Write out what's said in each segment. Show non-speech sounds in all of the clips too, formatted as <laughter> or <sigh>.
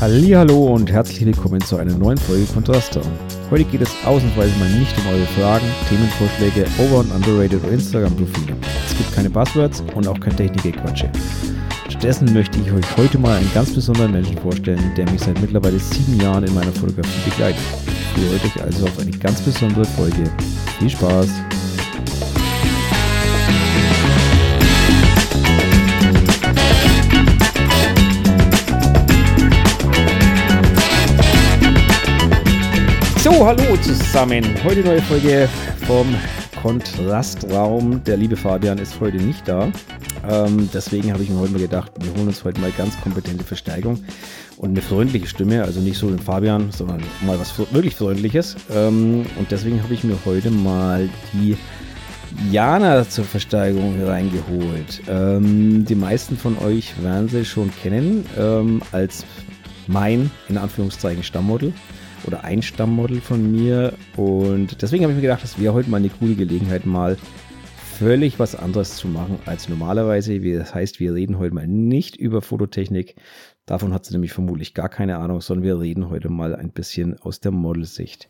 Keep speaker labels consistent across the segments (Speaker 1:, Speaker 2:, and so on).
Speaker 1: Hallo und herzlich willkommen zu einer neuen Folge Kontraster. Heute geht es ausnahmsweise mal nicht um eure Fragen, Themenvorschläge, Over- und Underrated oder Instagram-Profile. Es gibt keine Buzzwords und auch kein Technikgequatsche. Stattdessen möchte ich euch heute mal einen ganz besonderen Menschen vorstellen, der mich seit mittlerweile sieben Jahren in meiner Fotografie begleitet. Ich freue euch also auf eine ganz besondere Folge. Viel Spaß! So, hallo zusammen. Heute neue Folge vom Kontrastraum. Der liebe Fabian ist heute nicht da. Ähm, deswegen habe ich mir heute mal gedacht, wir holen uns heute mal ganz kompetente Verstärkung und eine freundliche Stimme. Also nicht so den Fabian, sondern mal was wirklich Freundliches. Ähm, und deswegen habe ich mir heute mal die Jana zur Versteigerung reingeholt. Ähm, die meisten von euch werden sie schon kennen ähm, als mein, in Anführungszeichen, Stammmodel oder ein Stammmodel von mir. Und deswegen habe ich mir gedacht, das wäre heute mal eine coole Gelegenheit, mal völlig was anderes zu machen als normalerweise. Das heißt, wir reden heute mal nicht über Fototechnik. Davon hat sie nämlich vermutlich gar keine Ahnung, sondern wir reden heute mal ein bisschen aus der Modelsicht.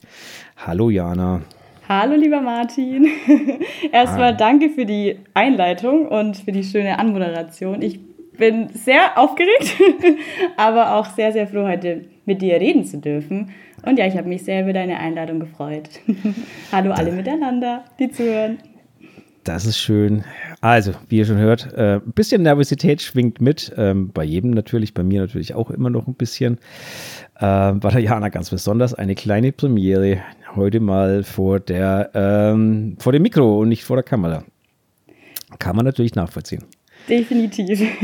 Speaker 1: Hallo Jana.
Speaker 2: Hallo lieber Martin. <laughs> Erstmal ah. danke für die Einleitung und für die schöne Anmoderation. Ich bin sehr aufgeregt, <laughs> aber auch sehr, sehr froh, heute mit dir reden zu dürfen. Und ja, ich habe mich sehr über deine Einladung gefreut. <laughs> Hallo alle miteinander, die zuhören.
Speaker 1: Das ist schön. Also, wie ihr schon hört, äh, ein bisschen Nervosität schwingt mit. Ähm, bei jedem natürlich, bei mir natürlich auch immer noch ein bisschen. Äh, bei der Jana ganz besonders eine kleine Premiere. Heute mal vor der ähm, vor dem Mikro und nicht vor der Kamera. Kann man natürlich nachvollziehen.
Speaker 2: Definitiv. <laughs>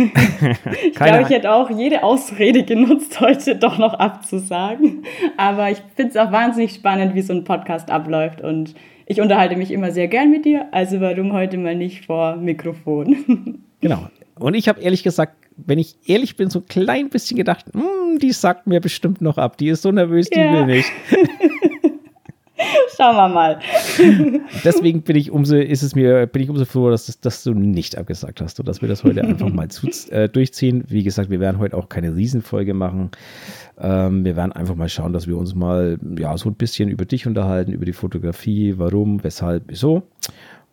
Speaker 2: ich glaube, ich hätte auch jede Ausrede genutzt, heute doch noch abzusagen. Aber ich finde es auch wahnsinnig spannend, wie so ein Podcast abläuft. Und ich unterhalte mich immer sehr gern mit dir. Also warum heute mal nicht vor Mikrofon? <laughs>
Speaker 1: genau. Und ich habe ehrlich gesagt, wenn ich ehrlich bin, so ein klein bisschen gedacht, hm, die sagt mir bestimmt noch ab. Die ist so nervös, die ja. will nicht. <laughs>
Speaker 2: Schauen wir mal. <laughs>
Speaker 1: Deswegen bin ich umso, ist es mir, bin ich umso froh, dass, dass du nicht abgesagt hast und dass wir das heute <laughs> einfach mal zu, äh, durchziehen. Wie gesagt, wir werden heute auch keine Riesenfolge machen. Ähm, wir werden einfach mal schauen, dass wir uns mal ja so ein bisschen über dich unterhalten, über die Fotografie, warum, weshalb, wieso.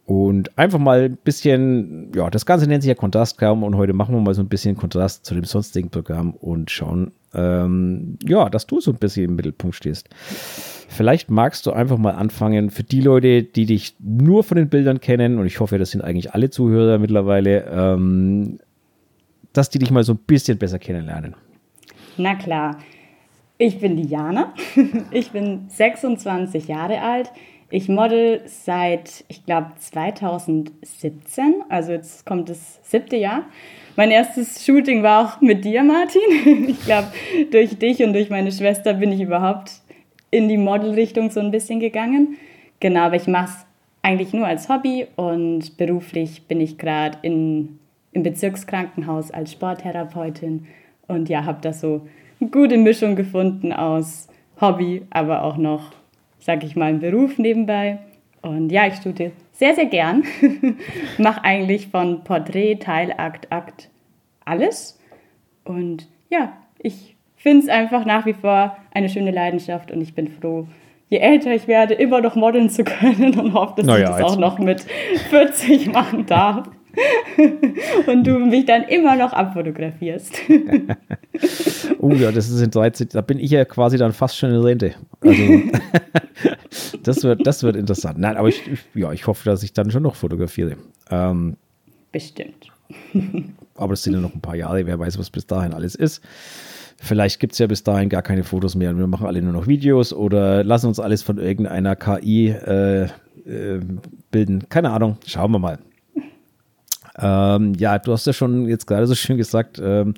Speaker 1: Und einfach mal ein bisschen, ja, das Ganze nennt sich ja Kontrastprogramm und heute machen wir mal so ein bisschen Kontrast zu dem sonstigen Programm und schauen, ähm, ja, dass du so ein bisschen im Mittelpunkt stehst. Vielleicht magst du einfach mal anfangen für die Leute, die dich nur von den Bildern kennen, und ich hoffe, das sind eigentlich alle Zuhörer mittlerweile, ähm, dass die dich mal so ein bisschen besser kennenlernen.
Speaker 2: Na klar. Ich bin Diana. <laughs> Ich bin 26 Jahre alt. Ich model seit, ich glaube, 2017. Also jetzt kommt das siebte Jahr. Mein erstes Shooting war auch mit dir, Martin. <laughs> Ich glaube, durch dich und durch meine Schwester bin ich überhaupt in die Modelrichtung so ein bisschen gegangen. Genau, aber ich mache es eigentlich nur als Hobby und beruflich bin ich gerade im Bezirkskrankenhaus als Sporttherapeutin und ja, habe da so eine gute Mischung gefunden aus Hobby, aber auch noch, sag ich mal, einen Beruf nebenbei. Und ja, ich studiere sehr, sehr gern. <laughs> mache eigentlich von Porträt, Teilakt, Akt alles. Und ja, ich finde es einfach nach wie vor eine schöne Leidenschaft und ich bin froh, je älter ich werde, immer noch modeln zu können und hoffe, dass naja, ich das auch noch mit 40 machen darf. <laughs> und du mich dann immer noch abfotografierst. <laughs>
Speaker 1: oh ja, das ist in 13, da bin ich ja quasi dann fast schon in Rente. Also, <laughs> das, wird, das wird interessant. Nein, aber ich, ja, ich hoffe, dass ich dann schon noch fotografiere. Ähm,
Speaker 2: Bestimmt.
Speaker 1: aber es sind ja noch ein paar Jahre, wer weiß, was bis dahin alles ist. Vielleicht gibt es ja bis dahin gar keine Fotos mehr und wir machen alle nur noch Videos oder lassen uns alles von irgendeiner KI äh, äh, bilden. Keine Ahnung, schauen wir mal. Ähm, ja, du hast ja schon jetzt gerade so schön gesagt, ähm,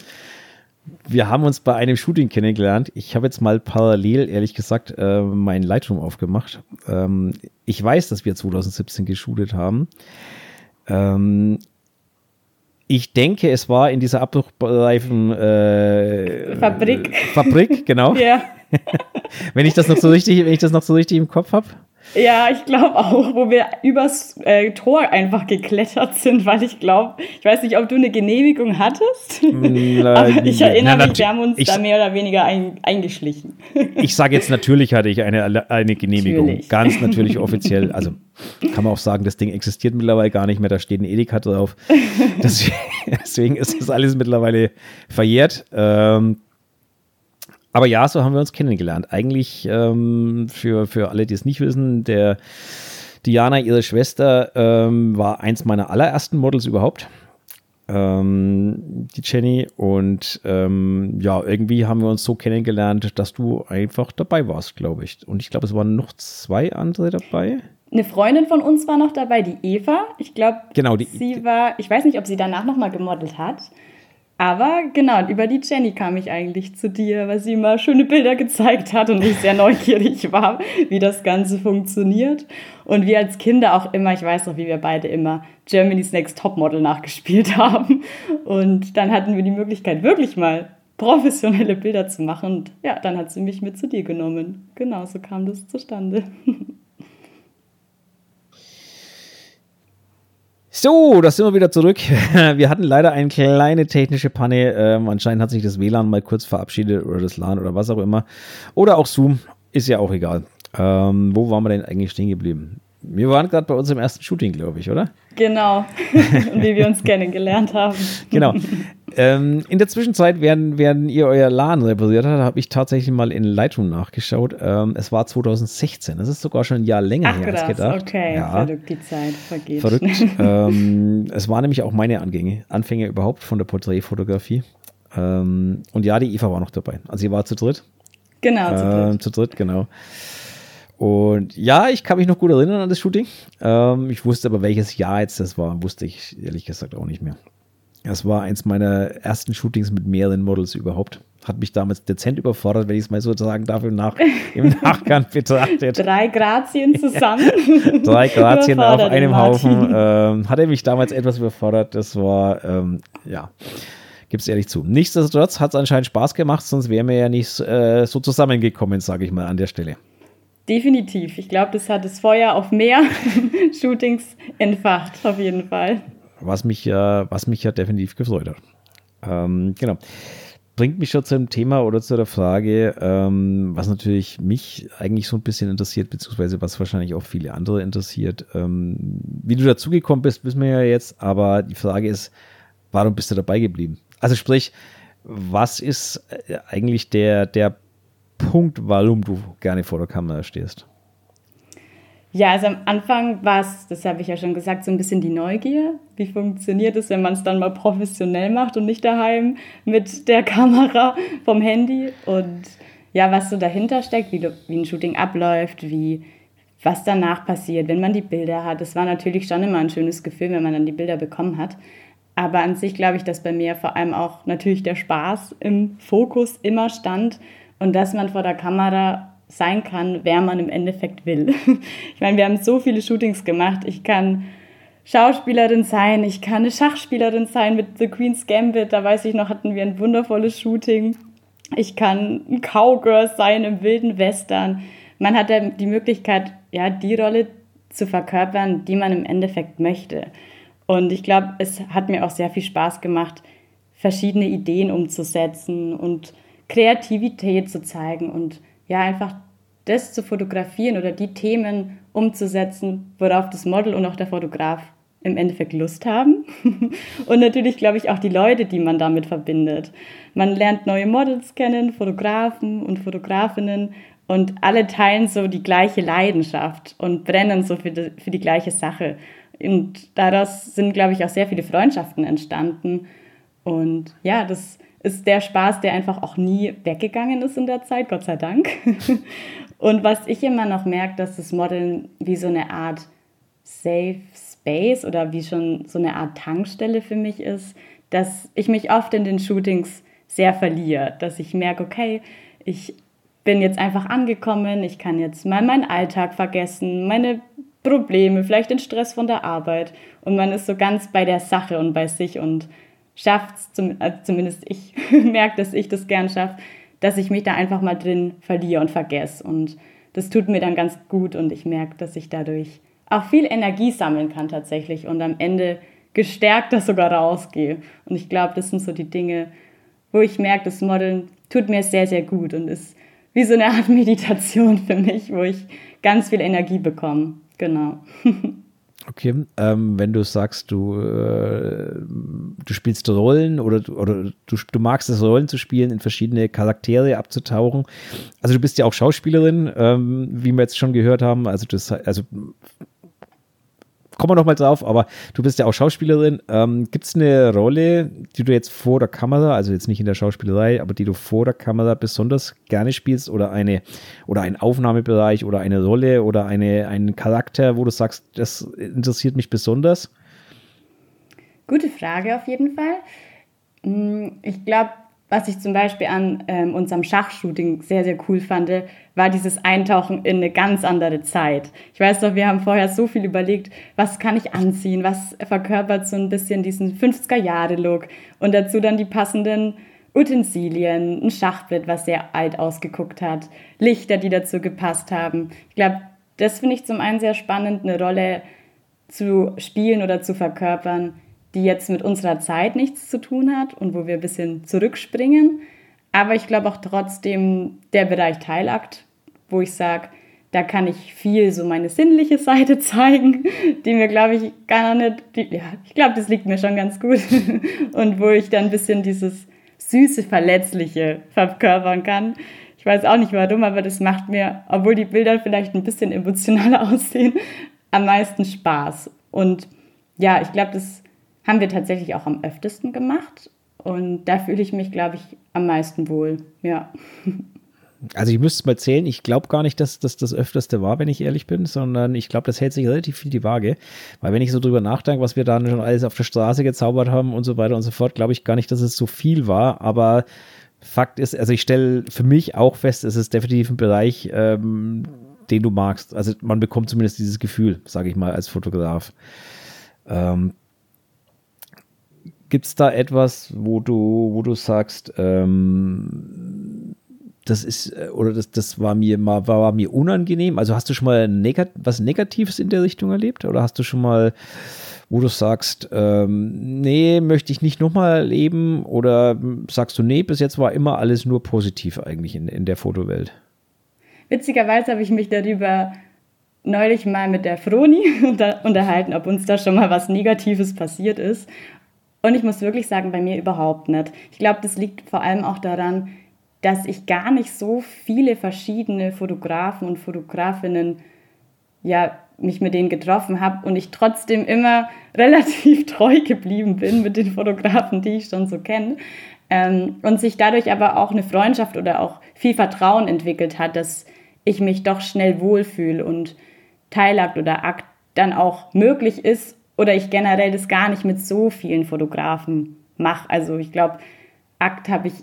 Speaker 1: wir haben uns bei einem Shooting kennengelernt. Ich habe jetzt mal parallel, ehrlich gesagt, äh, meinen Lightroom aufgemacht. Ähm, ich weiß, dass wir 2017 geshootet haben. Ähm, ich denke, es war in dieser Abbruchreifen äh,
Speaker 2: Fabrik.
Speaker 1: Fabrik, genau. ja. <laughs> wenn ich das noch so richtig, wenn ich das noch so richtig im Kopf habe.
Speaker 2: Ja, ich glaube auch, wo wir übers äh, Tor einfach geklettert sind, weil ich glaube, ich weiß nicht, ob du eine Genehmigung hattest, <laughs> aber ich erinnere na, mich, wir haben uns ich, da mehr oder weniger ein, eingeschlichen. <laughs>
Speaker 1: Ich sage jetzt natürlich hatte ich eine, eine Genehmigung, natürlich. ganz natürlich <laughs> offiziell. Also kann man auch sagen, das Ding existiert mittlerweile gar nicht mehr, da steht ein Edeka drauf. deswegen ist das alles mittlerweile verjährt. Ähm, aber ja, so haben wir uns kennengelernt. Eigentlich ähm, für, für alle, die es nicht wissen, der Diana, ihre Schwester, ähm, war eins meiner allerersten Models überhaupt. Ähm, die Jenny. Und ähm, ja, irgendwie haben wir uns so kennengelernt, dass du einfach dabei warst, glaube ich. Und ich glaube, es waren noch zwei andere dabei.
Speaker 2: Eine Freundin von uns war noch dabei, die Eva. Ich glaube, genau, sie war, ich weiß nicht, ob sie danach nochmal gemodelt hat. Aber genau, über die Jenny kam ich eigentlich zu dir, weil sie immer schöne Bilder gezeigt hat und ich sehr neugierig <laughs> war, wie das Ganze funktioniert. Und wir als Kinder auch immer, ich weiß noch, wie wir beide immer Germany's Next Topmodel nachgespielt <laughs> haben. Und dann hatten wir die Möglichkeit, wirklich mal professionelle Bilder zu machen. Und ja, dann hat sie mich mit zu dir genommen. Genau, so kam das zustande. <laughs>
Speaker 1: So, da sind wir wieder zurück. <laughs> Wir hatten leider eine kleine technische Panne. Ähm, anscheinend hat sich das WLAN mal kurz verabschiedet oder das LAN oder was auch immer. Oder auch Zoom, ist ja auch egal. Ähm, wo waren wir denn eigentlich stehen geblieben? Wir waren gerade bei unserem ersten Shooting, glaube ich, oder?
Speaker 2: Genau. <laughs> Wie wir uns kennengelernt haben.
Speaker 1: Genau. <laughs> Ähm, in der Zwischenzeit, während, während ihr euer LAN repariert habt, habe ich tatsächlich mal in Lightroom nachgeschaut. Ähm, es war 2016. Das ist sogar schon ein Jahr länger Ach, her als gedacht.
Speaker 2: Okay, ja. verrückt, die Zeit vergeht.
Speaker 1: Verrückt. <laughs> ähm, es waren nämlich auch meine Angänge, Anfänge überhaupt von der Porträtfotografie. Ähm, und ja, die Eva war noch dabei. Also sie war zu dritt.
Speaker 2: Genau, zu dritt.
Speaker 1: Ähm, zu dritt, genau. Und ja, ich kann mich noch gut erinnern an das Shooting. Ähm, ich wusste aber, welches Jahr jetzt das war, wusste ich ehrlich gesagt auch nicht mehr. Das war eins meiner ersten Shootings mit mehreren Models überhaupt. Hat mich damals dezent überfordert, wenn ich es mal so sagen darf, im, Nach im <laughs> Nachgang betrachtet.
Speaker 2: Drei Grazien zusammen. <laughs>
Speaker 1: Drei Grazien auf einem Haufen. Ähm, hat er mich damals etwas überfordert. Das war, ähm, ja, gibt es ehrlich zu. Nichtsdestotrotz hat es anscheinend Spaß gemacht, sonst wären wir ja nicht äh, so zusammengekommen, sage ich mal an der Stelle.
Speaker 2: Definitiv. Ich glaube, das hat das Feuer auf mehr <laughs> Shootings entfacht, auf jeden Fall.
Speaker 1: Was mich ja, was mich ja definitiv gefreut hat. Ähm, genau. Bringt mich schon zum Thema oder zu der Frage, ähm, was natürlich mich eigentlich so ein bisschen interessiert, beziehungsweise was wahrscheinlich auch viele andere interessiert. Ähm, wie du dazugekommen bist, wissen wir ja jetzt, aber die Frage ist, warum bist du dabei geblieben? Also sprich, was ist äh, eigentlich der, der Punkt, warum du gerne vor der Kamera stehst?
Speaker 2: Ja, also am Anfang war es, das habe ich ja schon gesagt, so ein bisschen die Neugier. Wie funktioniert es, wenn man es dann mal professionell macht und nicht daheim mit der <laughs> Kamera vom Handy? Und ja, was so dahinter steckt, wie, wie ein Shooting abläuft, wie was danach passiert, wenn man die Bilder hat. Das war natürlich schon immer ein schönes Gefühl, wenn man dann die Bilder bekommen hat. Aber an sich glaube ich, dass bei mir vor allem auch natürlich der Spaß im Fokus immer stand und dass man vor der Kamera sein kann, wer man im Endeffekt will. <laughs> Ich meine, wir haben so viele Shootings gemacht. Ich kann Schauspielerin sein, ich kann eine Schachspielerin sein mit The Queen's Gambit. Da weiß ich noch, hatten wir ein wundervolles Shooting. Ich kann ein Cowgirl sein im wilden Western. Man hat die Möglichkeit, ja, die Rolle zu verkörpern, die man im Endeffekt möchte. Und ich glaube, es hat mir auch sehr viel Spaß gemacht, verschiedene Ideen umzusetzen und Kreativität zu zeigen und ja, einfach das zu fotografieren oder die Themen umzusetzen, worauf das Model und auch der Fotograf im Endeffekt Lust haben. <laughs> und natürlich, glaube ich, auch die Leute, die man damit verbindet. Man lernt neue Models kennen, Fotografen und Fotografinnen und alle teilen so die gleiche Leidenschaft und brennen so für die, für die gleiche Sache. Und daraus sind, glaube ich, auch sehr viele Freundschaften entstanden. Und ja, das ist der Spaß, der einfach auch nie weggegangen ist in der Zeit, Gott sei Dank. <laughs> Und was ich immer noch merke, dass das Modeln wie so eine Art Safe Space oder wie schon so eine Art Tankstelle für mich ist, dass ich mich oft in den Shootings sehr verliere, dass ich merke, okay, ich bin jetzt einfach angekommen, ich kann jetzt mal meinen Alltag vergessen, meine Probleme, vielleicht den Stress von der Arbeit und man ist so ganz bei der Sache und bei sich und schafft es, zum, also zumindest ich <laughs> merke, dass ich das gern schaffe, dass ich mich da einfach mal drin verliere und vergesse. Und das tut mir dann ganz gut und ich merke, dass ich dadurch auch viel Energie sammeln kann tatsächlich und am Ende gestärkter sogar rausgehe. Und ich glaube, das sind so die Dinge, wo ich merke, das Modeln tut mir sehr, sehr gut und ist wie so eine Art <laughs> Meditation für mich, wo ich ganz viel Energie bekomme. Genau. <laughs>
Speaker 1: Okay, ähm, wenn du sagst, du, äh, du spielst Rollen oder, oder du, du magst es, Rollen zu spielen, in verschiedene Charaktere abzutauchen. Also du bist ja auch Schauspielerin, ähm, wie wir jetzt schon gehört haben. Also das, also kommen wir nochmal drauf, aber du bist ja auch Schauspielerin. Ähm, Gibt es eine Rolle, die du jetzt vor der Kamera, also jetzt nicht in der Schauspielerei, aber die du vor der Kamera besonders gerne spielst oder eine oder ein Aufnahmebereich oder eine Rolle oder eine, einen Charakter, wo du sagst, das interessiert mich besonders?
Speaker 2: Gute Frage auf jeden Fall. Hm, ich glaube, was ich zum Beispiel an ähm, unserem Schachshooting sehr, sehr cool fand, war dieses Eintauchen in eine ganz andere Zeit. Ich weiß doch, wir haben vorher so viel überlegt, was kann ich anziehen, was verkörpert so ein bisschen diesen 50er-Jahre-Look und dazu dann die passenden Utensilien, ein Schachbrett, was sehr alt ausgeguckt hat, Lichter, die dazu gepasst haben. Ich glaube, das finde ich zum einen sehr spannend, eine Rolle zu spielen oder zu verkörpern, die jetzt mit unserer Zeit nichts zu tun hat und wo wir ein bisschen zurückspringen. Aber ich glaube auch trotzdem der Bereich Teilakt, wo ich sage, da kann ich viel so meine sinnliche Seite <laughs> zeigen, die mir, glaube ich, gar nicht, die, ja, ich glaube, das liegt mir schon ganz gut. <laughs> Und wo ich dann ein bisschen dieses süße, verletzliche verkörpern kann. Ich weiß auch nicht warum, aber das macht mir, obwohl die Bilder vielleicht ein bisschen emotionaler <laughs> aussehen, am meisten Spaß. Und ja, ich glaube, das haben wir tatsächlich auch am öftesten gemacht. Und da fühle ich mich, glaube ich, am meisten wohl. Ja. <laughs>
Speaker 1: Also ich müsste es mal zählen, ich glaube gar nicht, dass das das öfterste war, wenn ich ehrlich bin, sondern ich glaube, das hält sich relativ viel die Waage. Weil wenn ich so drüber nachdenke, was wir da schon alles auf der Straße gezaubert haben und so weiter und so fort, glaube ich gar nicht, dass es so viel war. Aber Fakt ist, also ich stelle für mich auch fest, es ist definitiv ein Bereich, ähm, den du magst. Also man bekommt zumindest dieses Gefühl, sage ich mal, als Fotograf. Ähm, Gibt es da etwas, wo du, wo du sagst, ähm, das ist, äh, oder das, das war mir mal, war, war mir unangenehm? Also hast du schon mal negat was Negatives in der Richtung erlebt? Oder hast du schon mal, wo du sagst, ähm, nee, möchte ich nicht nochmal erleben? Oder sagst du, nee, bis jetzt war immer alles nur positiv eigentlich in, in der Fotowelt?
Speaker 2: Witzigerweise habe ich mich darüber neulich mal mit der Froni <laughs> unterhalten, ob uns da schon mal was Negatives passiert ist. Und ich muss wirklich sagen, bei mir überhaupt nicht. Ich glaube, das liegt vor allem auch daran, dass ich gar nicht so viele verschiedene Fotografen und Fotografinnen, ja, mich mit denen getroffen habe und ich trotzdem immer <laughs> relativ treu geblieben bin mit den Fotografen, die ich schon so kenne. Ähm, und sich dadurch aber auch eine Freundschaft oder auch viel Vertrauen entwickelt hat, dass ich mich doch schnell wohlfühle und Teilakt oder Akt dann auch möglich ist oder ich generell das gar nicht mit so vielen Fotografen mache. Also ich glaube, Akt habe ich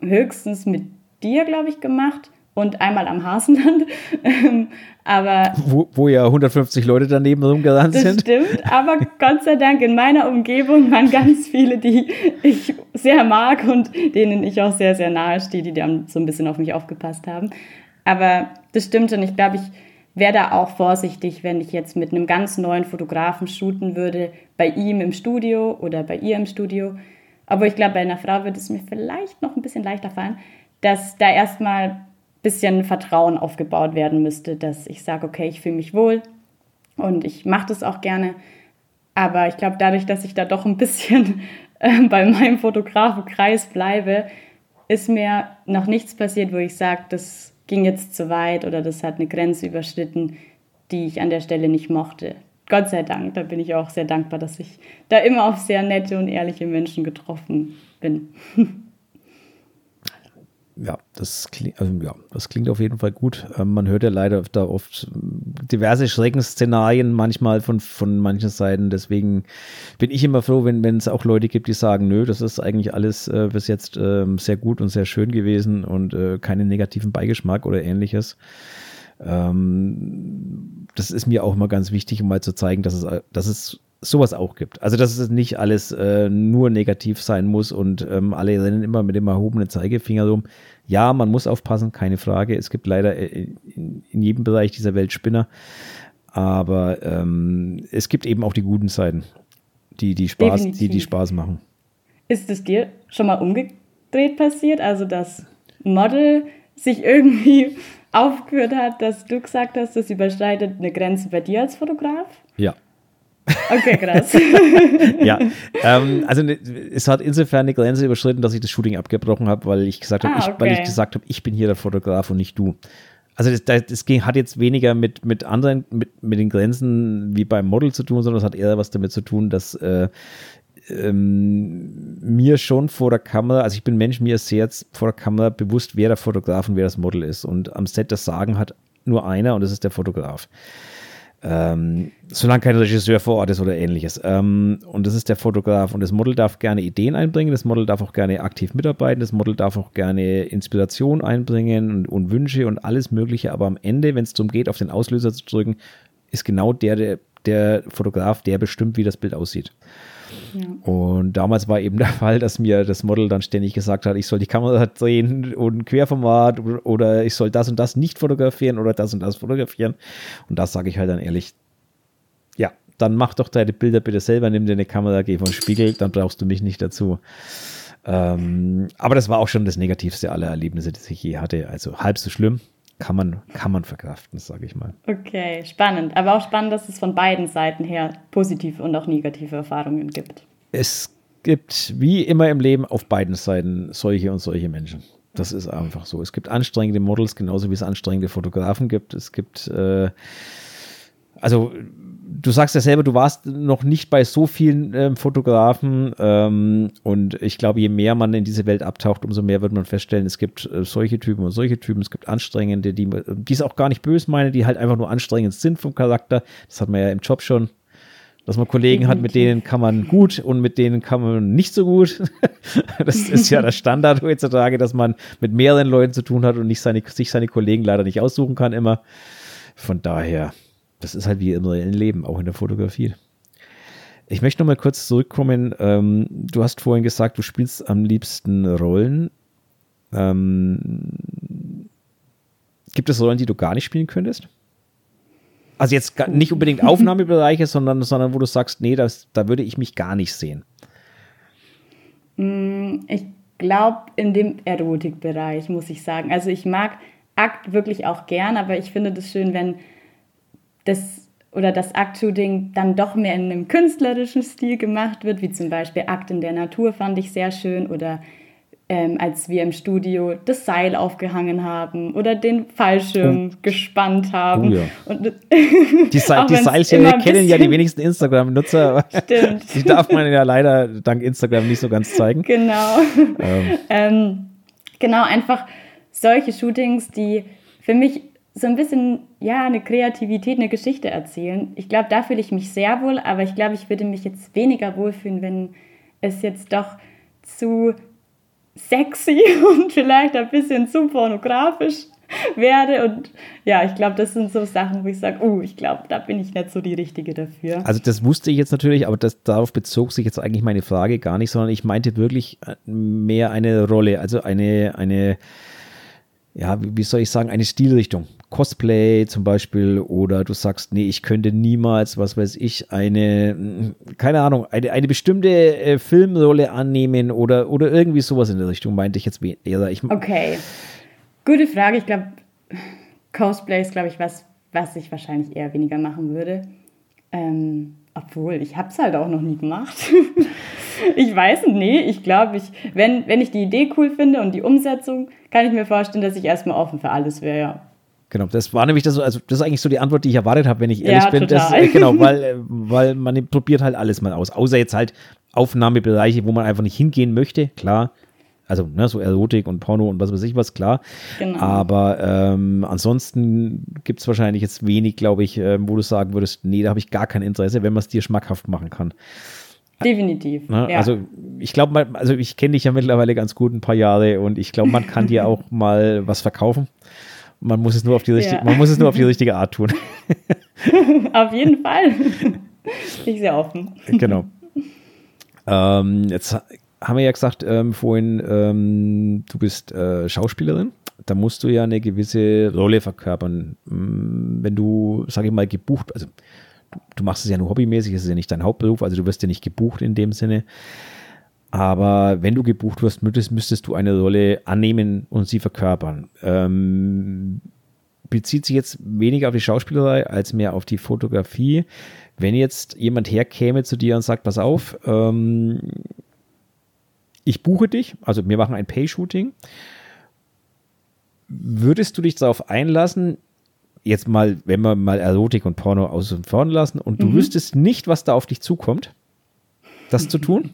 Speaker 2: höchstens mit dir, glaube ich, gemacht und einmal am Hasenland. <laughs> aber
Speaker 1: wo, wo, ja 150 Leute daneben rumgerannt sind.
Speaker 2: Das stimmt, <laughs> aber Gott sei Dank in meiner Umgebung waren ganz viele, die ich sehr mag und denen ich auch sehr, sehr nahe stehe, die dann so ein bisschen auf mich aufgepasst haben. Aber das stimmt und ich glaube, ich wäre da auch vorsichtig, wenn ich jetzt mit einem ganz neuen Fotografen shooten würde, bei ihm im Studio oder bei ihr im Studio. Aber ich glaube, bei einer Frau würde es mir vielleicht noch ein bisschen leichter fallen, dass da erstmal ein bisschen Vertrauen aufgebaut werden müsste, dass ich sage, okay, ich fühle mich wohl und ich mache das auch gerne. Aber ich glaube, dadurch, dass ich da doch ein bisschen äh, <laughs> bei meinem Fotografenkreis bleibe, ist mir noch nichts passiert, wo ich sage, das ging jetzt zu weit oder das hat eine Grenze überschritten, die ich an der Stelle nicht mochte. Gott sei Dank, da bin ich auch sehr dankbar, dass ich da immer auf sehr nette und ehrliche Menschen getroffen bin. <laughs>
Speaker 1: Ja, das klingt, also ja, das klingt auf jeden Fall gut. Ähm, man hört ja leider da oft diverse Schreckensszenarien manchmal von, von manchen Seiten. Deswegen bin ich immer froh, wenn es auch Leute gibt, die sagen, nö, das ist eigentlich alles äh, bis jetzt äh, sehr gut und sehr schön gewesen und äh, keinen negativen Beigeschmack oder ähnliches. Ähm, das ist mir auch immer ganz wichtig, um mal zu zeigen, dass es, dass es sowas auch gibt. Also, dass es nicht alles äh, nur negativ sein muss und ähm, alle rennen immer mit dem erhobenen Zeigefinger rum. Ja, man muss aufpassen, keine Frage. Es gibt leider äh, in, in jedem Bereich dieser Welt Spinner. Aber ähm, es gibt eben auch die guten Seiten, die, die, Spaß, die, die Spaß machen.
Speaker 2: Ist es dir schon mal umgedreht passiert? Also, dass Model sich irgendwie <laughs> aufgeführt hat, dass du gesagt hast, das überschreitet eine Grenze bei dir als Fotograf?
Speaker 1: Ja.
Speaker 2: Okay, krass. <laughs>
Speaker 1: ja, ähm, also ne, es hat insofern eine Grenze überschritten, dass ich das Shooting abgebrochen habe, weil ich gesagt habe, ah, okay. weil ich gesagt habe, ich bin hier der Fotograf und nicht du. Also das, das ging, hat jetzt weniger mit, mit anderen, mit, mit den Grenzen wie beim Model zu tun, sondern es hat eher was damit zu tun, dass äh, ähm, mir schon vor der Kamera, also ich bin Mensch, mir ist sehr vor der Kamera bewusst, wer der Fotograf und wer das Model ist. Und am Set das Sagen hat nur einer und das ist der Fotograf. Ähm, solange kein Regisseur vor Ort ist oder ähnliches. Ähm, und das ist der Fotograf. Und das Model darf gerne Ideen einbringen, das Model darf auch gerne aktiv mitarbeiten, das Model darf auch gerne Inspiration einbringen und, und Wünsche und alles Mögliche. Aber am Ende, wenn es darum geht, auf den Auslöser zu drücken, ist genau der, der, der Fotograf, der bestimmt, wie das Bild aussieht. Und damals war eben der <laughs> Fall, dass mir das Model dann ständig gesagt hat, ich soll die Kamera drehen und Querformat oder ich soll das und das nicht fotografieren oder das und das fotografieren. Und das sage ich halt dann ehrlich, ja, dann mach doch deine Bilder bitte selber, nimm dir eine Kamera, geh vom Spiegel, dann brauchst du mich nicht dazu. Ähm, aber das war auch schon das Negativste aller Erlebnisse, die ich je hatte. Also halb so schlimm, kann man, kann man verkraften, sage ich mal.
Speaker 2: Okay, spannend. Aber auch spannend, dass es von beiden Seiten her positive und auch negative Erfahrungen gibt.
Speaker 1: Es gibt wie immer im Leben auf beiden Seiten solche und solche Menschen. Das ist einfach so. Es gibt anstrengende Models, genauso wie es anstrengende Fotografen gibt. Es gibt, äh, also du sagst ja selber, du warst noch nicht bei so vielen ähm, Fotografen ähm, und ich glaube, je mehr man in diese Welt abtaucht, umso mehr wird man feststellen, es gibt äh, solche Typen und solche Typen, es gibt anstrengende, die, es auch gar nicht böse meine, die halt einfach nur anstrengend sind vom Charakter. Das hat man ja im Job schon, dass man Kollegen hat, mit denen kann man gut und mit denen kann man nicht so gut. <laughs> das ist ja der Standard heutzutage, dass man mit mehreren Leuten zu tun hat und nicht seine, sich seine Kollegen leider nicht aussuchen kann immer. Von daher, das ist halt wie im reellen Leben, auch in der Fotografie. Ich möchte noch mal kurz zurückkommen. Ähm, du hast vorhin gesagt, du spielst am liebsten Rollen. Ähm, gibt es Rollen, die du gar nicht spielen könntest? Also jetzt nicht unbedingt Aufnahmebereiche, sondern, sondern wo du sagst, nee, das, da würde ich mich gar nicht sehen.
Speaker 2: Mm, ich glaube, in dem Erotikbereich, muss ich sagen. Also ich mag Akt wirklich auch gern, aber ich finde das schön, wenn das oder das Akt-Shooting dann doch mehr in einem künstlerischen Stil gemacht wird, wie zum Beispiel Akt in der Natur fand ich sehr schön oder ähm, als wir im Studio das Seil aufgehangen haben oder den Fallschirm oh. gespannt haben. Oh ja.
Speaker 1: Und, <laughs> die, Se die Seilschirme kennen ja die wenigsten Instagram-Nutzer. <laughs> Stimmt. <laughs> Die darf man ja leider dank Instagram nicht so ganz zeigen.
Speaker 2: Genau. Ähm. Ähm, genau, einfach solche Shootings, die für mich so ein bisschen, ja, eine Kreativität, eine Geschichte erzählen. Ich glaube, da fühle ich mich sehr wohl, aber ich glaube, ich würde mich jetzt weniger wohlfühlen, wenn es jetzt doch zu sexy <laughs> und vielleicht ein bisschen zu pornografisch wäre. Und ja, ich glaube, das sind so Sachen, wo ich sage, oh, ich glaube, da bin ich nicht so die Richtige dafür.
Speaker 1: Also das wusste ich jetzt natürlich, aber das, darauf bezog sich jetzt eigentlich meine Frage gar nicht, sondern ich meinte wirklich äh, mehr eine Rolle, also eine, eine ja, wie soll ich sagen, eine Stilrichtung. Cosplay zum Beispiel oder du sagst, nee, ich könnte niemals, was weiß ich, eine, keine Ahnung, eine, eine bestimmte äh, Filmrolle annehmen oder, oder irgendwie sowas in der Richtung, meinte ich jetzt eher. Ich,
Speaker 2: okay, gute Frage. Ich glaube, Cosplay ist, glaube ich, was, was ich wahrscheinlich eher weniger machen würde. Ähm, obwohl, ich habe es halt auch noch nie gemacht. <laughs> ich weiß nicht, nee, ich glaube, ich, wenn, wenn ich die Idee cool finde und die Umsetzung, kann ich mir vorstellen, dass ich erstmal offen für alles wäre, ja.
Speaker 1: Genau, das war nämlich das, also das ist eigentlich so die Antwort, die ich erwartet habe, wenn ich ehrlich ja, bin. Das, äh, genau, <laughs> weil, äh, weil man probiert halt alles mal aus. Außer jetzt halt Aufnahmebereiche, wo man einfach nicht hingehen möchte, klar. Also, ne, so Erotik und Porno und was weiß ich was, klar. Genau. Aber ähm, ansonsten gibt es wahrscheinlich jetzt wenig, glaube ich, äh, wo du sagen würdest, nee, da habe ich gar kein Interesse, wenn man es dir schmackhaft machen kann.
Speaker 2: Definitiv.
Speaker 1: Ne? Ja. Also ich glaube, also ich kenne dich ja mittlerweile ganz gut ein paar Jahre und ich glaube, man kann dir <laughs> auch mal was verkaufen. Man muss es nur auf die richtige, ja. man muss es nur auf die <laughs> richtige Art tun. <laughs>
Speaker 2: auf jeden Fall. ich sehr offen.
Speaker 1: Genau. ähm, jetzt haben wir ja gesagt ähm, vorhin, ähm, du bist äh, Schauspielerin. Da musst du ja eine gewisse Rolle verkörpern. Mm, wenn du, sage ich mal, gebucht, also du, du machst es ja nur hobbymäßig, es ist ja nicht dein Hauptberuf, also du wirst ja nicht gebucht in dem Sinne. Aber wenn du gebucht wirst, müsstest, müsstest du eine Rolle annehmen und sie verkörpern. Ähm, bezieht sich jetzt weniger auf die Schauspielerei als mehr auf die Fotografie. Wenn jetzt jemand herkäme zu dir und sagt, pass auf, ähm, ich buche dich, also wir machen ein Pay-Shooting, würdest du dich darauf einlassen, jetzt mal, wenn wir mal Erotik und Porno aus und vorn lassen und du mhm. wüsstest nicht, was da auf dich zukommt, das zu tun?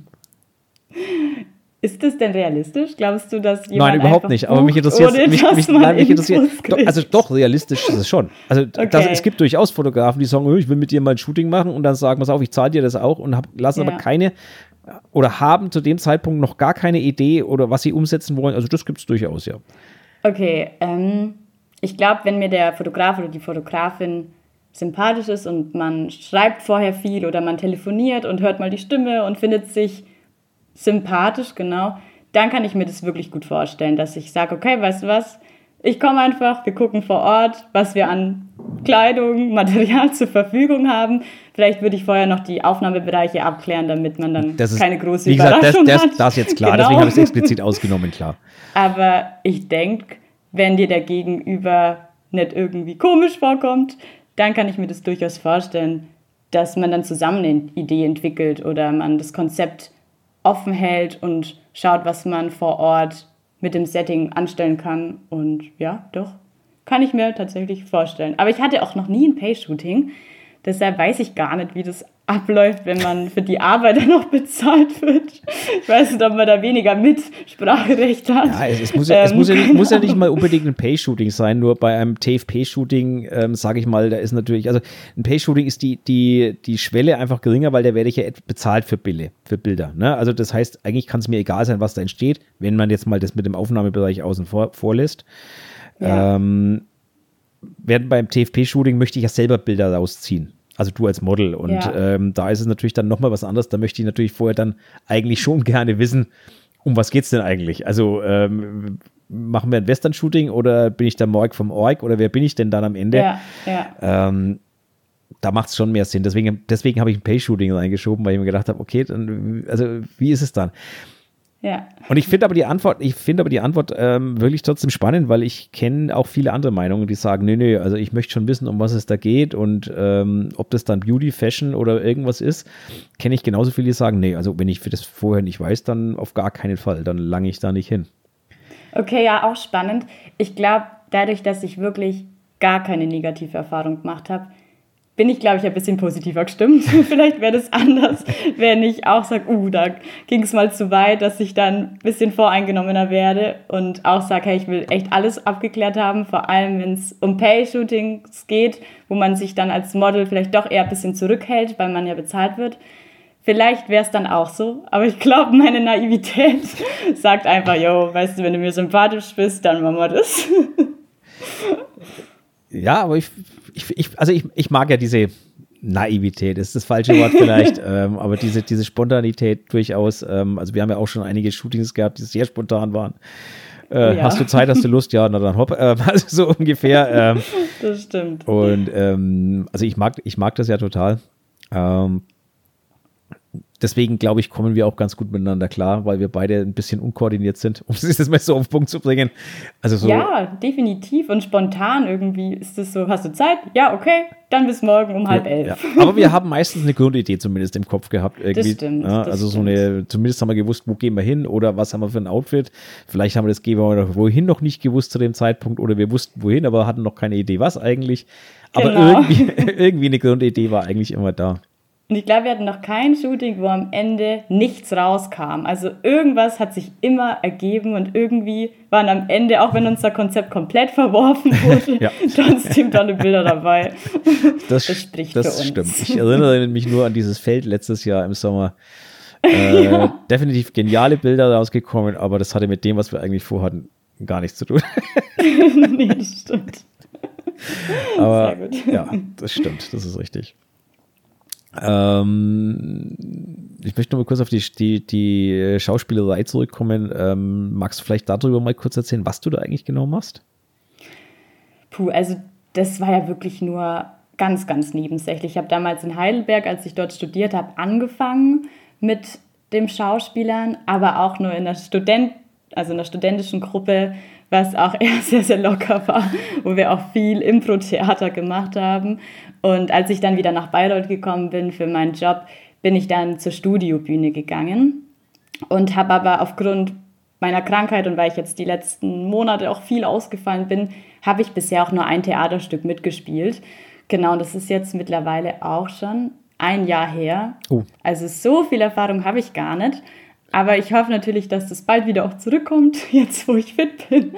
Speaker 2: Ist das denn realistisch? Glaubst du, dass
Speaker 1: jemand Nein, überhaupt nicht. Aber mich interessiert, mich, mich, nein, mich interessiert doch, also doch realistisch ist es schon. Also okay. das, es gibt durchaus Fotografen, die sagen, ich will mit dir mal ein Shooting machen und dann sagen, pass auf, ich zahle dir das auch und hab, lassen ja. aber keine oder haben zu dem Zeitpunkt noch gar keine Idee oder was sie umsetzen wollen. Also das gibt es durchaus, ja.
Speaker 2: Okay, ähm, ich glaube, wenn mir der Fotograf oder die Fotografin sympathisch ist und man schreibt vorher viel oder man telefoniert und hört mal die Stimme und findet sich sympathisch, genau, dann kann ich mir das wirklich gut vorstellen, dass ich sage, okay, weißt du was, ich komme einfach, wir gucken vor Ort, was wir an Kleidung, <laughs> Material zur Verfügung haben. Vielleicht würde ich vorher noch die Aufnahmebereiche abklären, damit man dann ist, keine große wie gesagt, Überraschung
Speaker 1: das,
Speaker 2: das,
Speaker 1: hat. Das ist jetzt klar, genau. deswegen habe ich es <laughs> explizit ausgenommen, klar.
Speaker 2: Aber ich denke, wenn dir der Gegenüber nicht irgendwie komisch vorkommt, dann kann ich mir das durchaus vorstellen, dass man dann zusammen eine Idee entwickelt oder man das Konzept offen hält und schaut, was man vor Ort mit dem Setting anstellen kann. Und ja, doch, kann ich mir tatsächlich vorstellen. Aber ich hatte auch noch nie ein Pay-Shooting. Deshalb weiß ich gar nicht, wie das abläuft, wenn man für die Arbeit <laughs> dann noch bezahlt wird. Ich weiß nicht, ob man da weniger Mitspracherecht hat.
Speaker 1: Ja, es, es, muss, ja, ähm, es muss, ja nicht, muss, ja, nicht, mal unbedingt ein Pay-Shooting sein, nur bei einem TFP-Shooting, ähm, sage ich mal, da ist natürlich, also ein Pay-Shooting ist die, die, die Schwelle einfach geringer, weil da werde ich ja bezahlt für Bilder. Für Bilder ne? Also das heißt, eigentlich kann es mir egal sein, was da entsteht, wenn man jetzt mal das mit dem Aufnahmebereich außen vor, vorlässt. Ja. Ähm, während beim TFP-Shooting möchte ich ja selber Bilder rausziehen. Also du als Model. Und ja. ähm, da ist es natürlich dann nochmal was anderes. Da möchte ich natürlich vorher dann eigentlich schon <laughs> gerne wissen, um was geht es denn eigentlich? Also ähm, machen wir ein Western-Shooting oder bin ich der Morg vom Org oder wer bin ich denn dann am Ende? Ja, ja. Ähm, da macht es schon mehr Sinn. Deswegen, deswegen habe ich ein Pay-Shooting reingeschoben, weil ich mir gedacht habe, okay, dann, also wie ist es dann?
Speaker 2: Ja.
Speaker 1: Und ich finde aber die Antwort, ich finde aber die Antwort ähm, wirklich trotzdem spannend, weil ich kenne auch viele andere Meinungen, die sagen, nee, nee, also ich möchte schon wissen, um was es da geht und ähm, ob das dann Beauty, Fashion oder irgendwas ist, kenne ich genauso viele, die sagen, nee, also wenn ich für das vorher nicht weiß, dann auf gar keinen Fall, dann lange ich da nicht hin.
Speaker 2: Okay, ja, auch spannend. Ich glaube, dadurch, dass ich wirklich gar keine negative Erfahrung gemacht habe, bin ich, glaube ich, ein bisschen positiver gestimmt. <laughs> Vielleicht wäre das anders, wenn ich auch sage, uh, da ging es mal zu weit, dass ich dann ein bisschen voreingenommener werde und auch sage, hey, ich will echt alles abgeklärt haben, vor allem wenn es um Pay-Shootings geht, wo man sich dann als Model vielleicht doch eher ein bisschen zurückhält, weil man ja bezahlt wird. Vielleicht wäre es dann auch so, aber ich glaube, meine Naivität <laughs> sagt einfach, yo, weißt du, wenn du mir sympathisch bist, dann machen wir das. <laughs>
Speaker 1: Ja, aber ich, ich, ich also ich, ich mag ja diese Naivität, ist das falsche Wort vielleicht, <laughs> ähm, aber diese, diese Spontanität durchaus. Ähm, also wir haben ja auch schon einige Shootings gehabt, die sehr spontan waren. Äh, ja. Hast du Zeit, hast du <laughs> Lust? Ja, na dann hopp. Äh, also so ungefähr. Ähm,
Speaker 2: das stimmt.
Speaker 1: Und ähm, also ich mag, ich mag das ja total. Ähm, deswegen glaube ich, kommen wir auch ganz gut miteinander klar, weil wir beide ein bisschen unkoordiniert sind, um es jetzt mal so auf den Punkt zu bringen. Also so
Speaker 2: ja, definitiv und spontan irgendwie ist es so, hast du Zeit? Ja, okay, dann bis morgen um halb elf.
Speaker 1: Ja. Aber wir <laughs> haben meistens eine Grundidee zumindest im Kopf gehabt. Irgendwie. Das stimmt. Ja, das also so eine, zumindest haben wir gewusst, wo gehen wir hin oder was haben wir für ein Outfit. Vielleicht haben wir das gehen wir wohin noch nicht gewusst zu dem Zeitpunkt oder wir wussten wohin, aber hatten noch keine Idee, was eigentlich. Aber genau. irgendwie, <laughs> <laughs> irgendwie eine Grundidee war eigentlich immer da.
Speaker 2: Und ich glaube, wir hatten noch kein Shooting, wo am Ende nichts rauskam. Also irgendwas hat sich immer ergeben und irgendwie waren am Ende, auch wenn unser Konzept komplett verworfen <laughs> wurde, ja. trotzdem tolle Bilder dabei.
Speaker 1: Das, <laughs> das spricht das für uns. stimmt. Ich erinnere mich nur an dieses Feld letztes Jahr im Sommer. Äh, <laughs> ja. Definitiv geniale Bilder rausgekommen, aber das hatte mit dem, was wir eigentlich vorhatten, gar nichts zu tun. nee, das stimmt. Aber ja, das stimmt, das ist richtig. Ähm, ich möchte noch mal kurz auf die, die, die Schauspielerei zurückkommen. Ähm, magst du vielleicht darüber mal kurz erzählen, was du da eigentlich genau machst?
Speaker 2: Puh, also das war ja wirklich nur ganz, ganz nebensächlich. Ich habe damals in Heidelberg, als ich dort studiert habe, angefangen mit dem Schauspielern, aber auch nur in der Student, also in der studentischen Gruppe, was auch <laughs> eher sehr, sehr locker war, wo wir auch viel Impro-Theater gemacht haben. Und als ich dann wieder nach Bayreuth gekommen bin für meinen Job, bin ich dann zur Studiobühne gegangen und habe aber aufgrund meiner Krankheit und weil ich jetzt die letzten Monate auch viel ausgefallen bin, habe ich bisher auch nur ein Theaterstück mitgespielt. Genau, das ist jetzt mittlerweile auch schon ein Jahr her. Oh. Also so viel Erfahrung habe ich gar nicht. Aber ich hoffe natürlich, dass das bald wieder auch zurückkommt, <laughs> jetzt wo ich fit bin.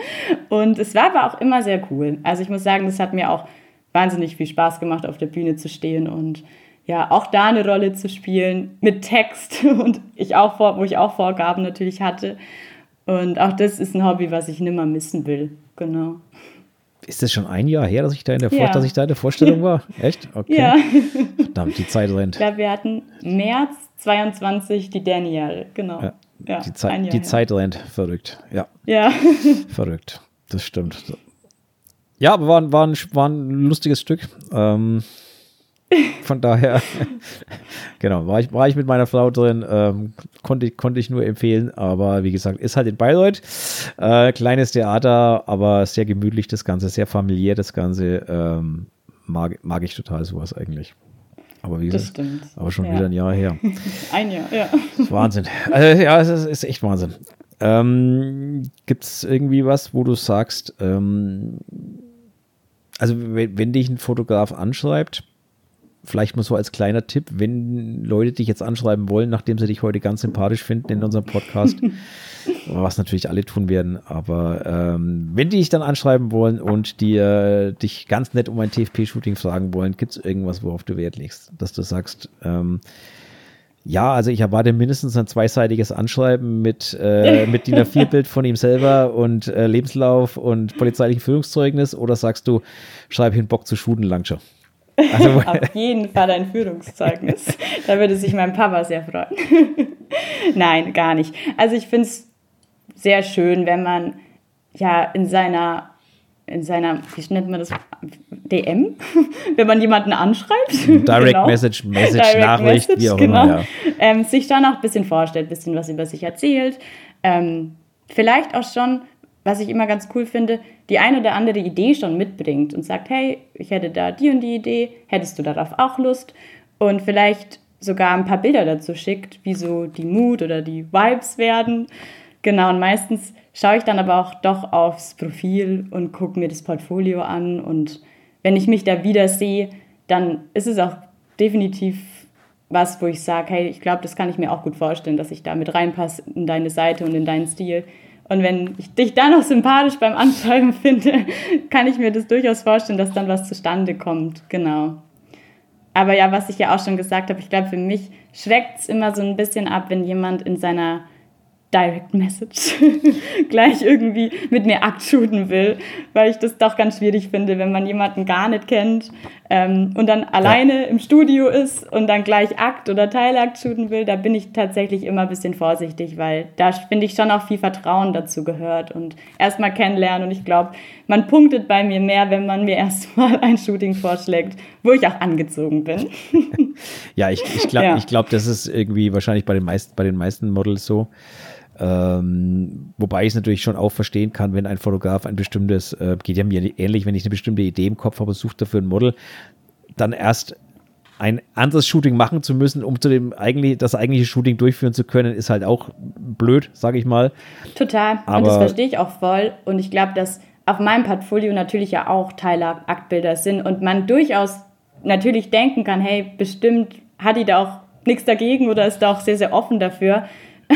Speaker 2: Und es war aber auch immer sehr cool. Also ich muss sagen, das hat mir auch wahnsinnig viel Spaß gemacht, auf der Bühne zu stehen und ja, auch da eine Rolle zu spielen mit Text <laughs> und ich auch vor, wo ich auch Vorgaben natürlich hatte. Und auch das ist ein Hobby, was ich nimmer missen will. Genau.
Speaker 1: Ist das schon ein Jahr her, dass ich da in der, Vor dass ich da in der Vorstellung war? <laughs> Echt? Okay. Ja. Verdammt, die Zeit rennt.
Speaker 2: Ich glaube, wir hatten März 22 die Danielle, genau. Ja,
Speaker 1: ja die, Zeit, die Zeit rennt, verrückt. Ja.
Speaker 2: Ja. <laughs>
Speaker 1: verrückt, das stimmt. Ja, aber war, war, ein, war ein lustiges Stück. Ähm, von daher, genau, war ich, war ich mit meiner Frau drin, ähm, konnte, konnte ich nur empfehlen, aber wie gesagt, ist halt in Bayreuth. Äh, kleines Theater, aber sehr gemütlich das Ganze, sehr familiär das Ganze. Ähm, mag, mag ich total sowas eigentlich. Aber wie gesagt, aber schon ja. wieder ein Jahr her. <laughs>
Speaker 2: ein Jahr, ja.
Speaker 1: Wahnsinn. Also, ja, es ist, ist echt Wahnsinn. Ähm, Gibt es irgendwie was, wo du sagst, ähm, also wenn, wenn dich ein Fotograf anschreibt, vielleicht mal so als kleiner Tipp, wenn Leute dich jetzt anschreiben wollen, nachdem sie dich heute ganz sympathisch finden in unserem Podcast, <laughs> was natürlich alle tun werden, aber ähm, wenn die dich dann anschreiben wollen und dir dich ganz nett um ein TFP-Shooting fragen wollen, gibt es irgendwas, worauf du Wert legst? Dass du sagst, ähm, ja, also ich erwarte mindestens ein zweiseitiges Anschreiben mit, äh, <laughs> mit DIN A4-Bild von ihm selber und äh, Lebenslauf und polizeilichen Führungszeugnis oder sagst du, schreib hin Bock zu schon?
Speaker 2: Also, <laughs> Auf <laughs> jeden Fall ein Führungszeugnis. da würde sich mein Papa sehr freuen. <laughs> Nein, gar nicht. Also ich finde es sehr schön, wenn man ja in seiner, in seiner, wie nennt man das, DM, wenn man jemanden anschreibt.
Speaker 1: Direct genau. Message, Message, Direct Nachricht, Message, wie auch genau. immer. Ja.
Speaker 2: Ähm, sich dann auch ein bisschen vorstellt, ein bisschen was über sich erzählt. Ähm, vielleicht auch schon was ich immer ganz cool finde, die eine oder andere Idee schon mitbringt und sagt, hey, ich hätte da die und die Idee, hättest du darauf auch Lust? Und vielleicht sogar ein paar Bilder dazu schickt, wie so die Mood oder die Vibes werden. Genau, und meistens schaue ich dann aber auch doch aufs Profil und gucke mir das Portfolio an. Und wenn ich mich da wieder sehe, dann ist es auch definitiv was, wo ich sage, hey, ich glaube, das kann ich mir auch gut vorstellen, dass ich da mit reinpasse in deine Seite und in deinen Stil. Und wenn ich dich dann noch sympathisch beim Anschreiben <laughs> finde, kann ich mir das durchaus vorstellen, dass dann was zustande kommt. Genau. Aber ja, was ich ja auch schon gesagt habe, ich glaube, für mich schreckt es immer so ein bisschen ab, wenn jemand in seiner Direct Message <laughs> gleich irgendwie mit mir Akt shooten will, weil ich das doch ganz schwierig finde, wenn man jemanden gar nicht kennt ähm, und dann alleine ja. im Studio ist und dann gleich Akt oder Teilakt shooten will. Da bin ich tatsächlich immer ein bisschen vorsichtig, weil da finde ich schon auch viel Vertrauen dazu gehört und erstmal kennenlernen. Und ich glaube, man punktet bei mir mehr, wenn man mir <laughs> erstmal ein Shooting vorschlägt, wo ich auch angezogen bin.
Speaker 1: ja, ich, ich glaube, <laughs> ja. glaub, das ist irgendwie wahrscheinlich bei den meisten, bei den meisten Models so. Ähm, wobei ich es natürlich schon auch verstehen kann, wenn ein Fotograf ein bestimmtes, äh, geht ja mir ähnlich, wenn ich eine bestimmte Idee im Kopf habe, sucht dafür ein Model, dann erst ein anderes Shooting machen zu müssen, um zu dem eigentlich, das eigentliche Shooting durchführen zu können, ist halt auch blöd, sage ich mal.
Speaker 2: Total. Aber und das verstehe ich auch voll. Und ich glaube, dass auf meinem Portfolio natürlich ja auch Teile Aktbilder sind und man durchaus natürlich denken kann, hey, bestimmt hat die da auch nichts dagegen oder ist da auch sehr, sehr offen dafür.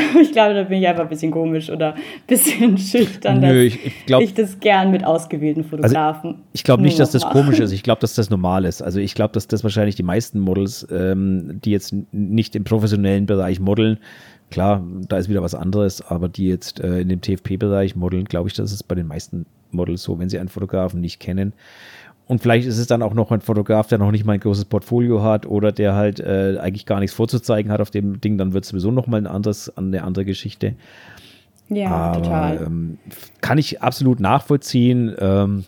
Speaker 2: <laughs> ich glaube, da bin ich einfach ein bisschen komisch oder ein bisschen <laughs> schüchtern, Nö, ich, ich, glaub, ich das gern mit ausgewählten also Fotografen.
Speaker 1: Also ich glaube nicht, dass das komisch ist. Ich glaube, <laughs> dass das normal ist. Also ich glaube, dass das wahrscheinlich die meisten Models, ähm, die jetzt nicht im professionellen Bereich modeln, klar, da ist wieder was anderes, aber die jetzt äh, in dem TFP-Bereich modeln, glaube ich, das ist bei den meisten Models so, wenn sie einen Fotografen nicht kennen und vielleicht ist es dann auch noch ein Fotograf, der noch nicht mal ein großes Portfolio hat oder der halt äh, eigentlich gar nichts vorzuzeigen hat auf dem Ding, dann wird es sowieso noch mal ein anderes, eine andere Geschichte.
Speaker 2: Ja, Aber, total.
Speaker 1: Ähm, kann ich absolut nachvollziehen. Ähm,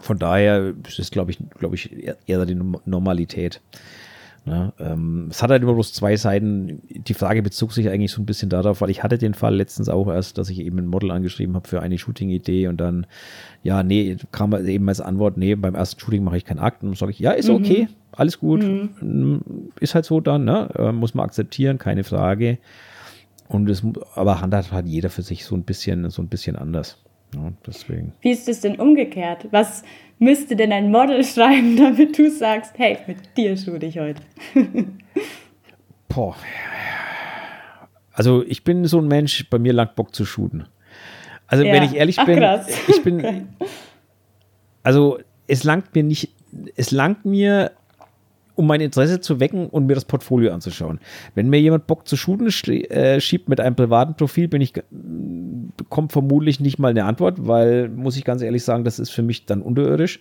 Speaker 1: von daher ist es, glaube ich, glaube ich, eher die Normalität. Ja, ähm, es hat halt immer bloß zwei Seiten. Die Frage bezog sich eigentlich so ein bisschen darauf, weil ich hatte den Fall letztens auch erst, dass ich eben ein Model angeschrieben habe für eine Shooting-Idee und dann, ja, nee, kam eben als Antwort, nee, beim ersten Shooting mache ich keinen Akt. Und sage ich, ja, ist mhm. okay, alles gut, mhm. ist halt so dann, ne? Äh, muss man akzeptieren, keine Frage. Und es, aber handelt halt jeder für sich so ein bisschen, so ein bisschen anders. Ja, deswegen.
Speaker 2: Wie ist es denn umgekehrt? Was müsste denn ein Model <laughs> schreiben, damit du sagst, hey, mit dir shoote ich heute? <laughs>
Speaker 1: Boah. Also ich bin so ein Mensch, bei mir langt Bock zu shooten. Also ja. wenn ich ehrlich Ach, bin, krass. ich bin, <laughs> also es langt mir nicht, es langt mir um mein Interesse zu wecken und mir das Portfolio anzuschauen. Wenn mir jemand Bock zu shooten äh, schiebt mit einem privaten Profil, bin ich, kommt vermutlich nicht mal eine Antwort, weil, muss ich ganz ehrlich sagen, das ist für mich dann unterirdisch.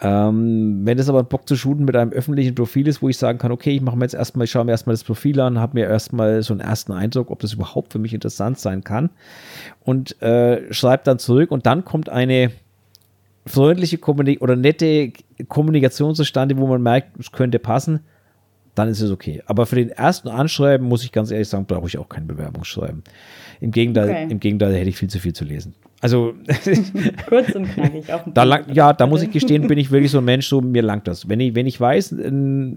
Speaker 1: Ähm, wenn es aber Bock zu shooten mit einem öffentlichen Profil ist, wo ich sagen kann, okay, ich mache mir jetzt erstmal, ich schaue mir erstmal das Profil an, habe mir erstmal so einen ersten Eindruck, ob das überhaupt für mich interessant sein kann und äh, schreibe dann zurück und dann kommt eine freundliche Kommunik oder nette Kommunikation zustande, wo man merkt, es könnte passen, dann ist es okay. Aber für den ersten Anschreiben, muss ich ganz ehrlich sagen, brauche ich auch kein Bewerbungsschreiben. Im Gegenteil, okay. im Gegenteil, hätte ich viel zu viel zu lesen. Also <laughs> kurz und knackig. Auch da lang, ja, da muss ich gestehen, bin ich wirklich so ein Mensch, so mir langt das. Wenn ich, wenn ich weiß,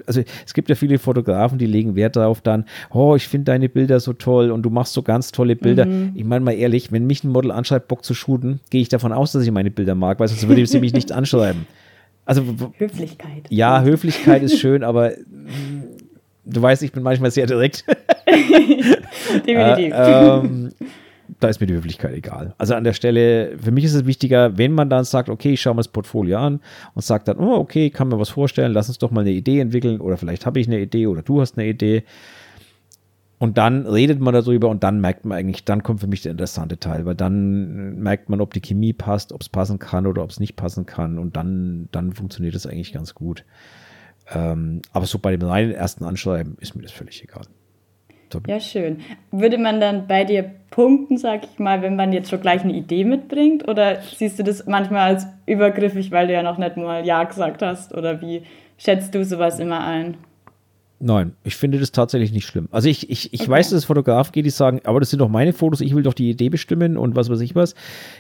Speaker 1: also es gibt ja viele Fotografen, die legen Wert darauf dann, oh, ich finde deine Bilder so toll und du machst so ganz tolle Bilder. Mhm. Ich meine mal ehrlich, wenn mich ein Model anschreibt, Bock zu shooten, gehe ich davon aus, dass ich meine Bilder mag, weil sonst würde sie mich nicht anschreiben. Also
Speaker 2: Höflichkeit.
Speaker 1: Ja, Höflichkeit ist schön, aber du weißt, ich bin manchmal sehr direkt. <laughs> Definitiv. <laughs> Äh, ähm, da ist mir die Höflichkeit egal. Also an der Stelle, für mich ist es wichtiger, wenn man dann sagt, okay, ich schaue mir das Portfolio an und sagt dann, oh, okay, kann mir was vorstellen, lass uns doch mal eine Idee entwickeln oder vielleicht habe ich eine Idee oder du hast eine Idee. Und dann redet man darüber und dann merkt man eigentlich, dann kommt für mich der interessante Teil, weil dann merkt man, ob die Chemie passt, ob es passen kann oder ob es nicht passen kann und dann, dann funktioniert es eigentlich ganz gut. Ähm, aber so bei dem reinen ersten Anschreiben ist mir das völlig egal.
Speaker 2: Ja, schön. Würde man dann bei dir punkten, sag ich mal, wenn man jetzt schon gleich eine Idee mitbringt? Oder siehst du das manchmal als übergriffig, weil du ja noch nicht mal Ja gesagt hast? Oder wie schätzt du sowas immer ein?
Speaker 1: Nein, ich finde das tatsächlich nicht schlimm. Also ich, ich, ich okay. weiß, dass es Fotografen geht, die sagen, aber das sind doch meine Fotos, ich will doch die Idee bestimmen und was weiß ich was.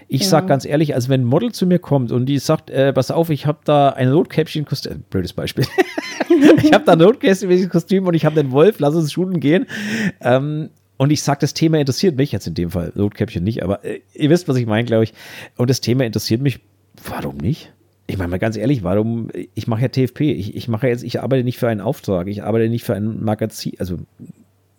Speaker 1: Ich ja. sag ganz ehrlich, also wenn ein Model zu mir kommt und die sagt, äh, pass auf, ich habe da ein Rotkäppchen-Kostüm, äh, blödes Beispiel. <laughs> ich habe da ein Rotkäppchen-Kostüm und ich habe den Wolf, lass uns shooten gehen. Ähm, und ich sage, das Thema interessiert mich, jetzt in dem Fall Rotkäppchen nicht, aber äh, ihr wisst, was ich meine, glaube ich. Und das Thema interessiert mich, warum nicht? Ich meine mal ganz ehrlich, warum, ich mache ja TFP, ich, ich mache jetzt, ich arbeite nicht für einen Auftrag, ich arbeite nicht für ein Magazin, also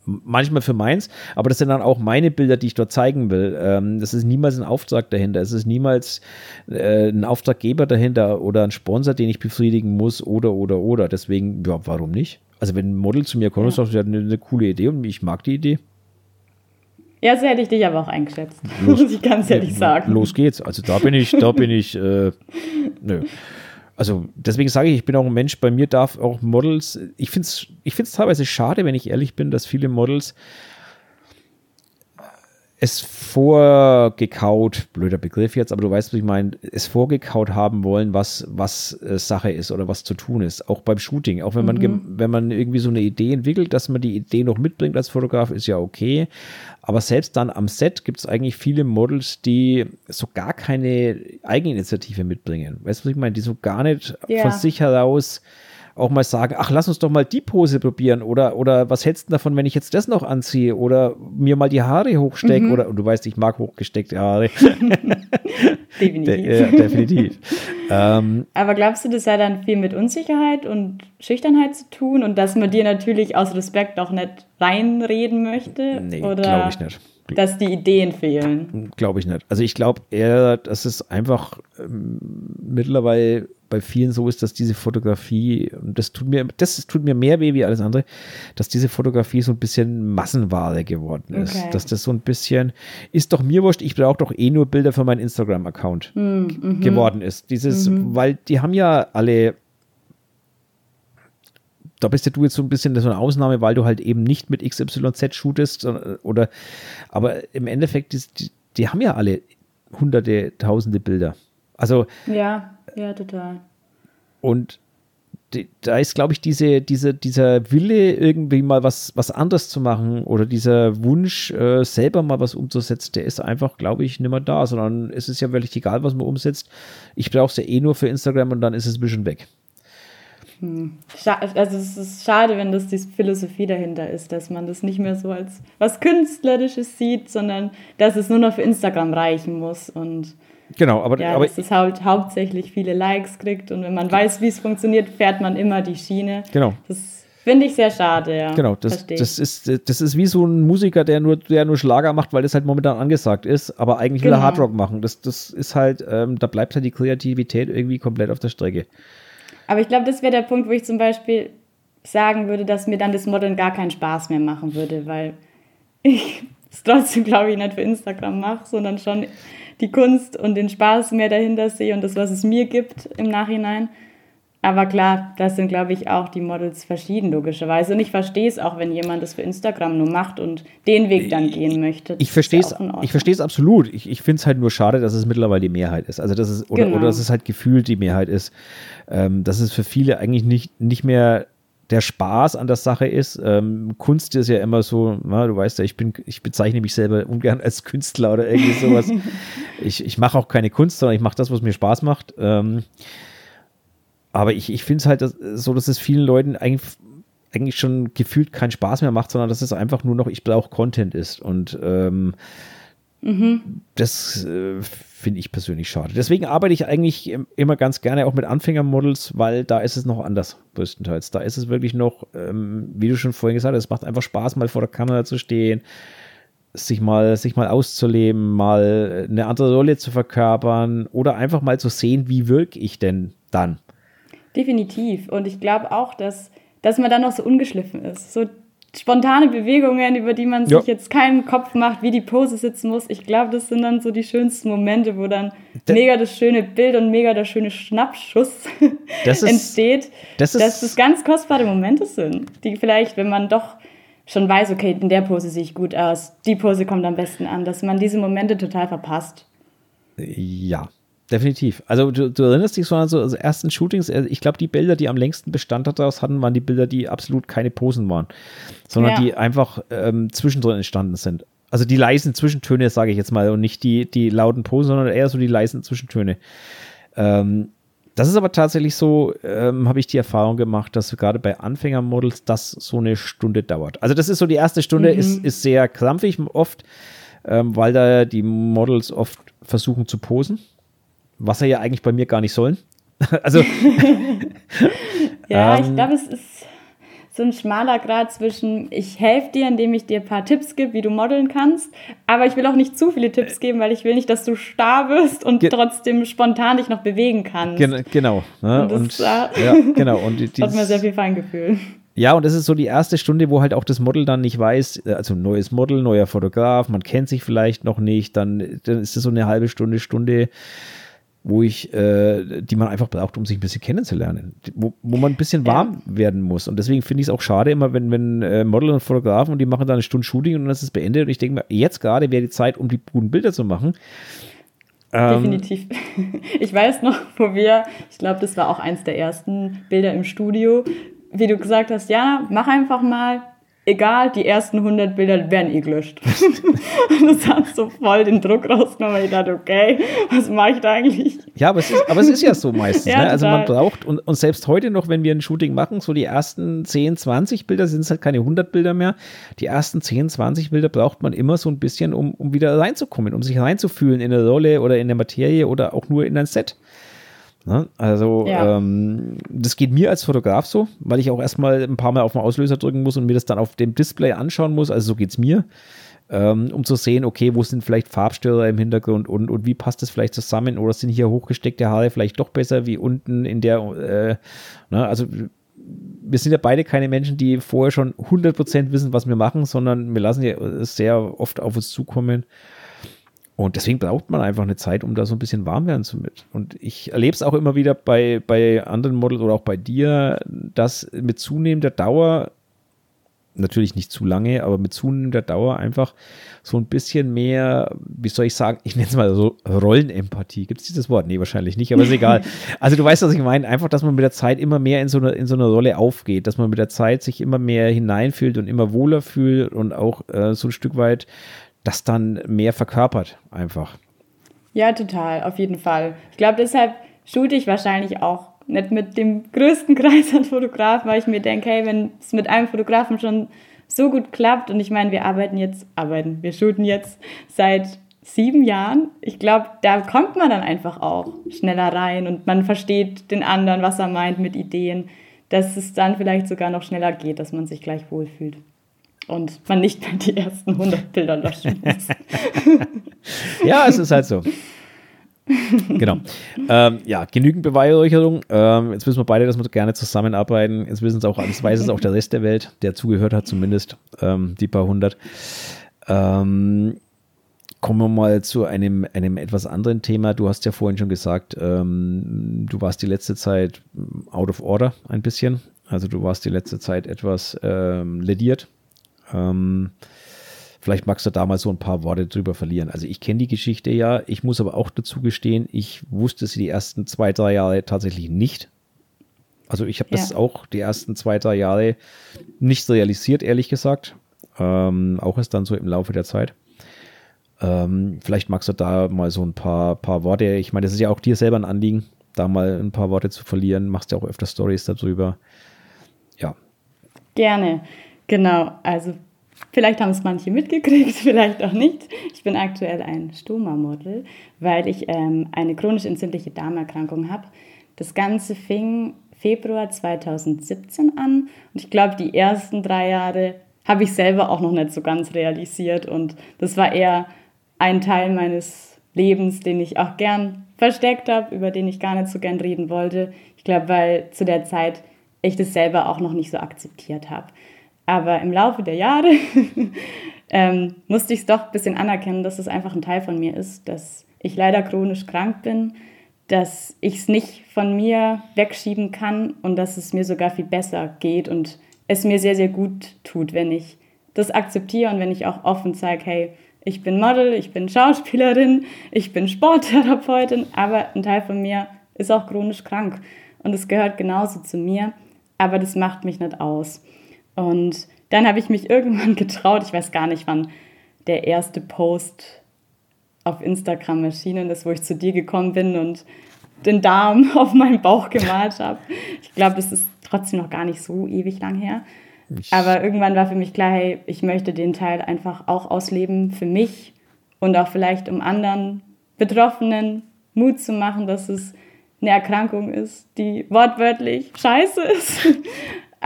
Speaker 1: manchmal für meins, aber das sind dann auch meine Bilder, die ich dort zeigen will. Ähm, das ist niemals ein Auftrag dahinter, es ist niemals äh, ein Auftraggeber dahinter oder ein Sponsor, den ich befriedigen muss oder, oder, oder. Deswegen, ja, warum nicht? Also wenn ein Model zu mir kommt und sagt, ja, eine, eine coole Idee und ich mag die Idee,
Speaker 2: ja, so hätte ich dich aber auch eingeschätzt. <laughs> Los, muss ich ganz ehrlich sagen.
Speaker 1: Los geht's. Also da bin ich, da bin ich, äh, nö. Also deswegen sage ich, ich bin auch ein Mensch, bei mir darf auch Models, ich finde es ich find's teilweise schade, wenn ich ehrlich bin, dass viele Models es vorgekaut, blöder Begriff jetzt, aber du weißt, was ich meine, es vorgekaut haben wollen, was, was äh, Sache ist oder was zu tun ist. Auch beim Shooting. Auch wenn man, mhm. wenn man irgendwie so eine Idee entwickelt, dass man die Idee noch mitbringt als Fotograf, ist ja okay. Aber selbst dann am Set gibt es eigentlich viele Models, die so gar keine Eigeninitiative mitbringen. Weißt du, was ich meine? Die so gar nicht ja. von sich heraus auch mal sagen, ach, lass uns doch mal die Pose probieren oder, oder was hältst du davon, wenn ich jetzt das noch anziehe oder mir mal die Haare hochstecke mhm. oder, und du weißt, ich mag hochgesteckte Haare. <laughs> definitiv. De, ja, definitiv.
Speaker 2: ähm, Aber glaubst du, das hat dann viel mit Unsicherheit und Schüchternheit zu tun und dass man dir natürlich aus Respekt auch nicht reinreden möchte? Nee, glaube ich nicht dass die Ideen fehlen.
Speaker 1: Glaube ich nicht. Also ich glaube eher, dass es einfach ähm, mittlerweile bei vielen so ist, dass diese Fotografie, und das tut mir, das tut mir mehr weh wie alles andere, dass diese Fotografie so ein bisschen Massenware geworden ist. Okay. Dass das so ein bisschen, ist doch mir wurscht, ich brauche doch eh nur Bilder für meinen Instagram-Account hm, mhm. geworden ist. Dieses, mhm. weil die haben ja alle da bist ja du jetzt so ein bisschen so eine Ausnahme, weil du halt eben nicht mit XYZ shootest oder, aber im Endeffekt, die, die haben ja alle hunderte, tausende Bilder. Also.
Speaker 2: Ja, ja, total.
Speaker 1: Und da ist, glaube ich, diese, diese, dieser Wille, irgendwie mal was, was anderes zu machen oder dieser Wunsch, äh, selber mal was umzusetzen, der ist einfach, glaube ich, nicht mehr da, sondern es ist ja wirklich egal, was man umsetzt. Ich brauche es ja eh nur für Instagram und dann ist es ein bisschen weg.
Speaker 2: Hm. Also es ist schade, wenn das die Philosophie dahinter ist, dass man das nicht mehr so als was Künstlerisches sieht, sondern dass es nur noch für Instagram reichen muss und
Speaker 1: Genau, aber,
Speaker 2: ja,
Speaker 1: aber
Speaker 2: dass es halt hauptsächlich viele Likes kriegt und wenn man weiß, wie es funktioniert, fährt man immer die Schiene.
Speaker 1: Genau.
Speaker 2: Das finde ich sehr schade, ja.
Speaker 1: Genau, das, das, ist, das ist wie so ein Musiker, der nur, der nur Schlager macht, weil das halt momentan angesagt ist, aber eigentlich genau. will er genau. Hardrock machen. Das, das ist halt, ähm, da bleibt halt die Kreativität irgendwie komplett auf der Strecke.
Speaker 2: Aber ich glaube, das wäre der Punkt, wo ich zum Beispiel sagen würde, dass mir dann das Modeln gar keinen Spaß mehr machen würde, weil ich <laughs> es trotzdem, glaube ich, nicht für Instagram mache, sondern schon die Kunst und den Spaß mehr dahinter sehe und das, was es mir gibt im Nachhinein. Aber klar, das sind, glaube ich, auch die Models verschieden, logischerweise. Und ich verstehe es auch, wenn jemand das für Instagram nur macht und den Weg dann gehen möchte.
Speaker 1: Ich verstehe es ich verstehe es absolut. Ich, ich finde es halt nur schade, dass es mittlerweile die Mehrheit ist. Also, dass es, oder, genau. oder dass es halt gefühlt die Mehrheit ist. Ähm, dass es für viele eigentlich nicht, nicht mehr der Spaß an der Sache ist. Ähm, Kunst ist ja immer so, na, du weißt ja, ich bin, ich bezeichne mich selber ungern als Künstler oder irgendwie sowas. <laughs> ich ich mache auch keine Kunst, sondern ich mache das, was mir Spaß macht. Ähm, aber ich, ich finde es halt so, dass es vielen Leuten eigentlich, eigentlich schon gefühlt keinen Spaß mehr macht, sondern dass es einfach nur noch, ich brauche Content ist. Und ähm, mhm. das äh, finde ich persönlich schade. Deswegen arbeite ich eigentlich immer ganz gerne auch mit Anfängermodels, weil da ist es noch anders, größtenteils. Da ist es wirklich noch, ähm, wie du schon vorhin gesagt hast, es macht einfach Spaß, mal vor der Kamera zu stehen, sich mal, sich mal auszuleben, mal eine andere Rolle zu verkörpern oder einfach mal zu sehen, wie wirke ich denn dann.
Speaker 2: Definitiv. Und ich glaube auch, dass, dass man dann noch so ungeschliffen ist. So spontane Bewegungen, über die man sich jetzt keinen Kopf macht, wie die Pose sitzen muss. Ich glaube, das sind dann so die schönsten Momente, wo dann das mega das schöne Bild und mega der schöne Schnappschuss das <laughs> ist, entsteht. Das ist, dass das ganz kostbare Momente sind, die vielleicht, wenn man doch schon weiß, okay, in der Pose sehe ich gut aus, die Pose kommt am besten an, dass man diese Momente total verpasst.
Speaker 1: Ja, Definitiv. Also du, du, erinnerst dich so an so also ersten Shootings, äh, ich glaube, die Bilder, die am längsten Bestand daraus hatten, waren die Bilder, die absolut keine Posen waren, sondern ja. die einfach ähm, zwischendrin entstanden sind. Also die leisen Zwischentöne, sage ich jetzt mal, und nicht die, die lauten Posen, sondern eher so die leisen Zwischentöne. Ähm, das ist aber tatsächlich so, ähm, habe ich die Erfahrung gemacht, dass gerade bei Anfängermodels das so eine Stunde dauert. Also das ist so, die erste Stunde mhm. ist, ist sehr krampfig oft, ähm, weil da die Models oft versuchen zu posen was er ja eigentlich bei mir gar nicht sollen. <laughs> also. <laughs>
Speaker 2: ja, ähm, ich glaube, es ist so ein schmaler Grad zwischen, ich helfe dir, indem ich dir ein paar Tipps gebe, wie du modeln kannst, aber ich will auch nicht zu viele Tipps geben, weil ich will nicht, dass du starr wirst und trotzdem spontan dich noch bewegen kannst.
Speaker 1: Gen genau. Ne? Und, das, und ja, <laughs> genau. Und
Speaker 2: dieses, hat mir sehr viel Feingefühl.
Speaker 1: Ja, und das ist so die erste Stunde, wo halt auch das Model dann nicht weiß, äh, also neues Model, neuer Fotograf, man kennt sich vielleicht noch nicht, dann, dann ist es so eine halbe Stunde, Stunde wo ich, äh, die man einfach braucht, um sich ein bisschen kennenzulernen, wo, wo man ein bisschen warm ja. werden muss. Und deswegen finde ich es auch schade immer, wenn, wenn äh, Model und Fotografen und die machen dann eine Stunde Shooting und dann ist es beendet. Und ich denke mir, jetzt gerade wäre die Zeit, um die guten Bilder zu machen.
Speaker 2: Ähm, Definitiv. <laughs> Ich weiß noch, wo wir, ich glaube, das war auch eins der ersten Bilder im Studio, wie du gesagt hast, ja, mach einfach mal, egal, die ersten 100 Bilder werden eh gelöscht. und <laughs> das hat so voll den Druck rausgenommen. Ich dachte, okay, was mache ich da eigentlich?
Speaker 1: Ja, aber es ist, aber es ist ja so meistens. <laughs> ja, ne? Also man braucht, und, und selbst heute noch, wenn wir ein Shooting machen, so die ersten 10, 20 Bilder sind es halt keine 100 Bilder mehr. Die ersten 10, 20 Bilder braucht man immer so ein bisschen, um, um wieder reinzukommen, um sich reinzufühlen in eine Rolle oder in eine Materie oder auch nur in ein Set. Ne? Also ja. ähm, das geht mir als Fotograf so, weil ich auch erstmal ein paar Mal auf den Auslöser drücken muss und mir das dann auf dem Display anschauen muss. Also so geht es mir. ähm, um zu sehen, okay, wo sind vielleicht Farbstörer im Hintergrund und, und wie passt das vielleicht zusammen oder sind hier hochgesteckte Haare vielleicht doch besser wie unten in der, äh, na, also wir sind ja beide keine Menschen, die vorher schon 100% wissen, was wir machen, sondern wir lassen ja sehr oft auf uns zukommen. Und deswegen braucht man einfach eine Zeit, um da so ein bisschen warm werden zu mit. Und ich erlebe es auch immer wieder bei, bei anderen Models oder auch bei dir, dass mit zunehmender Dauer natürlich nicht zu lange, aber mit zunehmender Dauer einfach so ein bisschen mehr, wie soll ich sagen, ich nenne es mal so Rollenempathie. Gibt es dieses Wort? Nee, wahrscheinlich nicht, aber ist egal. <laughs> Also du weißt, was ich meine. Einfach, dass man mit der Zeit immer mehr in so eine, in so eine Rolle aufgeht, dass man mit der Zeit sich immer mehr hineinfühlt und immer wohler fühlt und auch äh, so ein Stück weit das dann mehr verkörpert einfach.
Speaker 2: Ja, total, auf jeden Fall. Ich glaube, deshalb shoote ich wahrscheinlich auch nicht mit dem größten <laughs> Kreis an Fotografen, weil ich mir denke, hey, wenn es mit einem Fotografen schon so gut klappt und ich meine, wir arbeiten jetzt, arbeiten, wir shooten jetzt seit sieben Jahren. Ich glaube, da kommt man dann einfach auch schneller rein und man versteht den anderen, was er meint mit Ideen, dass es dann vielleicht sogar noch schneller geht, dass man sich gleich wohlfühlt und man nicht mehr die ersten 100 Bilder löschen muss. <laughs>
Speaker 1: ja, es ist halt so genau. Ähm, ja, genügend Beweihräucherung. Ähm, jetzt wissen wir beide, dass wir gerne zusammenarbeiten. Jetzt wissen es auch, das weiß es auch der Rest der Welt, der zugehört hat, zumindest ähm, die paar hundert. Ähm, kommen wir mal zu einem, einem etwas anderen Thema. Du hast ja vorhin schon gesagt, ähm, du warst die letzte Zeit out of order ein bisschen. Also du warst die letzte Zeit etwas ähm, lediert. Ähm, Vielleicht magst du da mal so ein paar Worte drüber verlieren. Also ich kenne die Geschichte ja, ich muss aber auch dazu gestehen, ich wusste sie die ersten zwei, drei Jahre tatsächlich nicht. Also ich habe ja. das auch die ersten zwei, drei Jahre nicht realisiert, ehrlich gesagt. Ähm, auch erst dann so im Laufe der Zeit. Ähm, vielleicht magst du da mal so ein paar, paar Worte, ich meine, das ist ja auch dir selber ein Anliegen, da mal ein paar Worte zu verlieren. Machst ja auch öfter Stories darüber. Ja.
Speaker 2: Gerne. Genau, also Vielleicht haben es manche mitgekriegt, <laughs> vielleicht auch nicht. Ich bin aktuell ein Stoma-Model, weil ich ähm, eine chronisch entzündliche Darmerkrankung habe. Das Ganze fing Februar 2017 an und ich glaube, die ersten drei Jahre habe ich selber auch noch nicht so ganz realisiert und das war eher ein Teil meines Lebens, den ich auch gern versteckt habe, über den ich gar nicht so gern reden wollte. Ich glaube, weil zu der Zeit ich das selber auch noch nicht so akzeptiert habe. Aber im Laufe der Jahre <laughs> ähm, musste ich es doch ein bisschen anerkennen, dass es einfach ein Teil von mir ist, dass ich leider chronisch krank bin, dass ich es nicht von mir wegschieben kann und dass es mir sogar viel besser geht und es mir sehr, sehr gut tut, wenn ich das akzeptiere und wenn ich auch offen zeige, hey, ich bin Model, ich bin Schauspielerin, ich bin Sporttherapeutin, aber ein Teil von mir ist auch chronisch krank und es gehört genauso zu mir, aber das macht mich nicht aus. Und dann habe ich mich <laughs> irgendwann getraut, ich weiß gar nicht, wann der erste Post auf Instagram erschienen ist, wo ich zu dir gekommen bin und den Darm <laughs> auf meinen Bauch gemalt habe. Ich glaube, das ist trotzdem noch gar nicht so ewig lang her. Aber irgendwann war für mich klar, hey, ich möchte den Teil einfach auch ausleben für mich und auch vielleicht um anderen Betroffenen Mut zu machen, dass es eine Erkrankung ist, die wortwörtlich scheiße ist,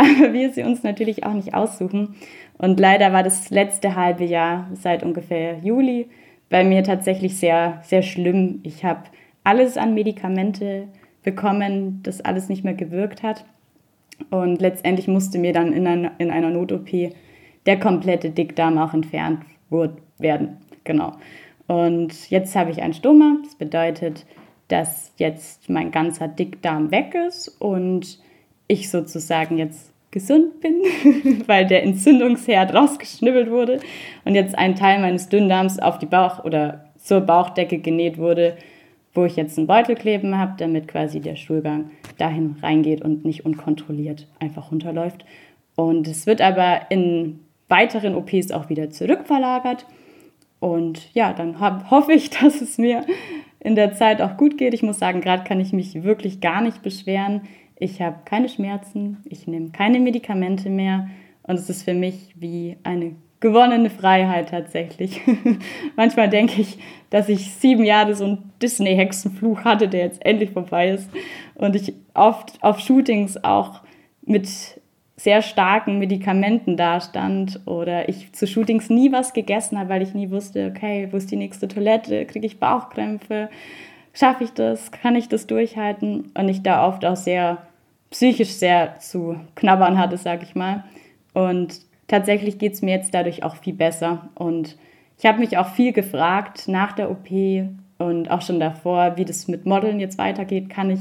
Speaker 2: aber wir sie uns natürlich auch nicht aussuchen. Und leider war das letzte halbe Jahr seit ungefähr Juli bei mir tatsächlich sehr, sehr schlimm. Ich habe alles an Medikamente bekommen, das alles nicht mehr gewirkt hat. Und letztendlich musste mir dann in einer, in einer Not-OP der komplette Dickdarm auch entfernt werden. Genau. Und jetzt habe ich ein Stoma. Das bedeutet, dass jetzt mein ganzer Dickdarm weg ist und ich sozusagen jetzt gesund bin, <laughs> weil der Entzündungsherd rausgeschnibbelt wurde und jetzt ein Teil meines Dünndarms auf die Bauch- oder zur Bauchdecke genäht wurde, wo ich jetzt einen Beutel kleben habe, damit quasi der Stuhlgang dahin reingeht und nicht unkontrolliert einfach runterläuft. Und es wird aber in weiteren OPs auch wieder zurückverlagert. Und ja, dann hab, hoffe ich, <laughs> dass es mir in der Zeit auch gut geht. Ich muss sagen, gerade kann ich mich wirklich gar nicht beschweren. Ich habe keine Schmerzen, ich nehme keine Medikamente mehr und es ist für mich wie eine gewonnene Freiheit tatsächlich. <laughs> Manchmal denke ich, dass ich sieben Jahre so einen Disney-Hexenfluch hatte, der jetzt endlich vorbei ist und ich oft auf Shootings auch mit sehr starken Medikamenten dastand oder ich zu Shootings nie was gegessen habe, weil ich nie wusste, okay, wo ist die nächste Toilette, kriege ich Bauchkrämpfe, schaffe ich das, kann ich das durchhalten? Und ich da oft auch sehr psychisch sehr zu knabbern hatte, sage ich mal. Und tatsächlich geht es mir jetzt dadurch auch viel besser und ich habe mich auch viel gefragt nach der OP und auch schon davor, wie das mit Modeln jetzt weitergeht. Kann ich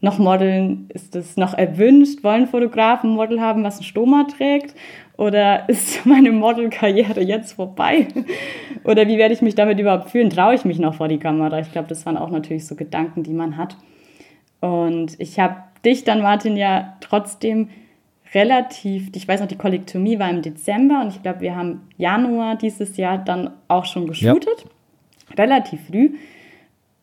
Speaker 2: noch modeln? Ist es noch erwünscht? Wollen Fotografen Model haben, was ein Stoma trägt? Oder ist <laughs> meine Modelkarriere jetzt vorbei? <laughs> Oder wie werde ich mich damit überhaupt fühlen? Traue ich mich noch vor die Kamera? Ich glaube, das waren auch natürlich so Gedanken, die man hat. Und ich habe dich dann, Martin, ja trotzdem relativ, ich weiß noch, die Kollektomie war im Dezember und ich glaube, wir haben Januar dieses Jahr dann auch schon geshootet. Ja. Relativ früh.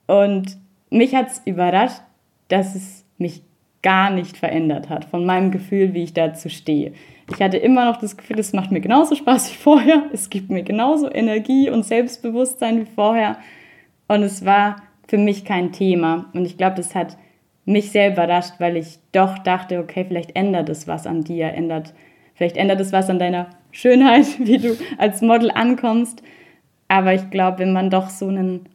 Speaker 2: Und mich hat es überrascht, dass es mich gar nicht verändert hat von meinem Gefühl, wie ich dazu stehe. Ich hatte immer noch das Gefühl, es macht mir genauso Spaß wie vorher, es gibt mir genauso Energie und Selbstbewusstsein wie vorher und es war für mich kein Thema und ich glaube, das hat mich sehr überrascht, weil ich doch dachte, okay, vielleicht ändert es was an dir, ändert, vielleicht ändert es was an deiner Schönheit, <laughs> wie du als Model ankommst. Aber ich glaube, wenn man doch so einen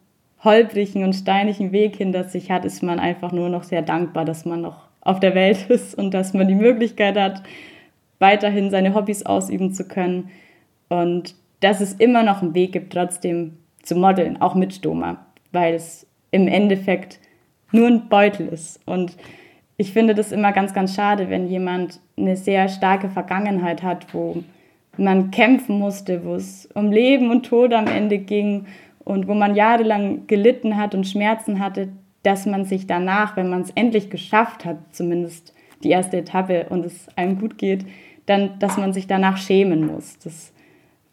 Speaker 2: holprigen und steinigen Weg hinter sich hat, ist man einfach nur noch sehr dankbar, dass man noch auf der Welt <laughs> ist und dass man die Möglichkeit hat, weiterhin seine Hobbys ausüben zu können und dass es immer noch einen Weg gibt, trotzdem zu modeln, auch mit Stoma, weil es im Endeffekt nur ein Beutel ist. Und ich finde das immer ganz, ganz schade, wenn jemand eine sehr starke Vergangenheit hat, wo man kämpfen musste, wo es um Leben und Tod am Ende ging und wo man jahrelang gelitten hat und Schmerzen hatte, dass man sich danach, wenn man es endlich geschafft hat, zumindest die erste Etappe und es einem gut geht, dann, dass man sich danach schämen muss. Das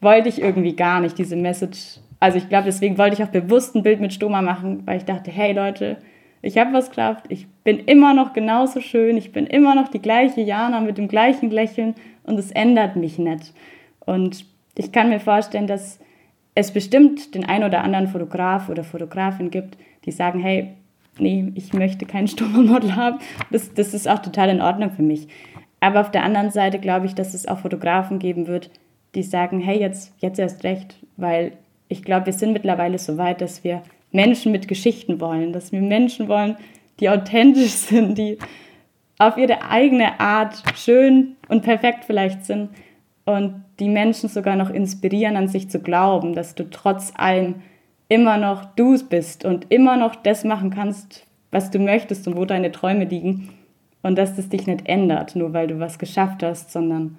Speaker 2: wollte ich irgendwie gar nicht, diese Message. Also ich glaube, deswegen wollte ich auch bewusst ein Bild mit Stoma machen, weil ich dachte, hey Leute, ich habe was geschafft, ich bin immer noch genauso schön, ich bin immer noch die gleiche Jana mit dem gleichen Lächeln und es ändert mich nicht. Und ich kann mir vorstellen, dass es bestimmt den ein oder anderen Fotograf oder Fotografin gibt, die sagen, hey, nee, ich möchte kein <laughs> Stummermodel haben. Das, das ist auch total in Ordnung für mich. Aber auf der anderen Seite glaube ich, dass es auch Fotografen geben wird, die sagen, hey, jetzt, jetzt erst recht, weil ich glaube, wir sind mittlerweile so weit, dass wir Menschen mit Geschichten wollen, dass wir Menschen wollen, die authentisch <laughs> sind, die auf ihre eigene Art schön und perfekt vielleicht sind und die Menschen sogar noch inspirieren, an sich zu glauben, dass du trotz allem immer noch du bist und immer noch das machen kannst, was du möchtest und wo deine Träume liegen und dass das dich nicht ändert, nur weil du was geschafft hast, sondern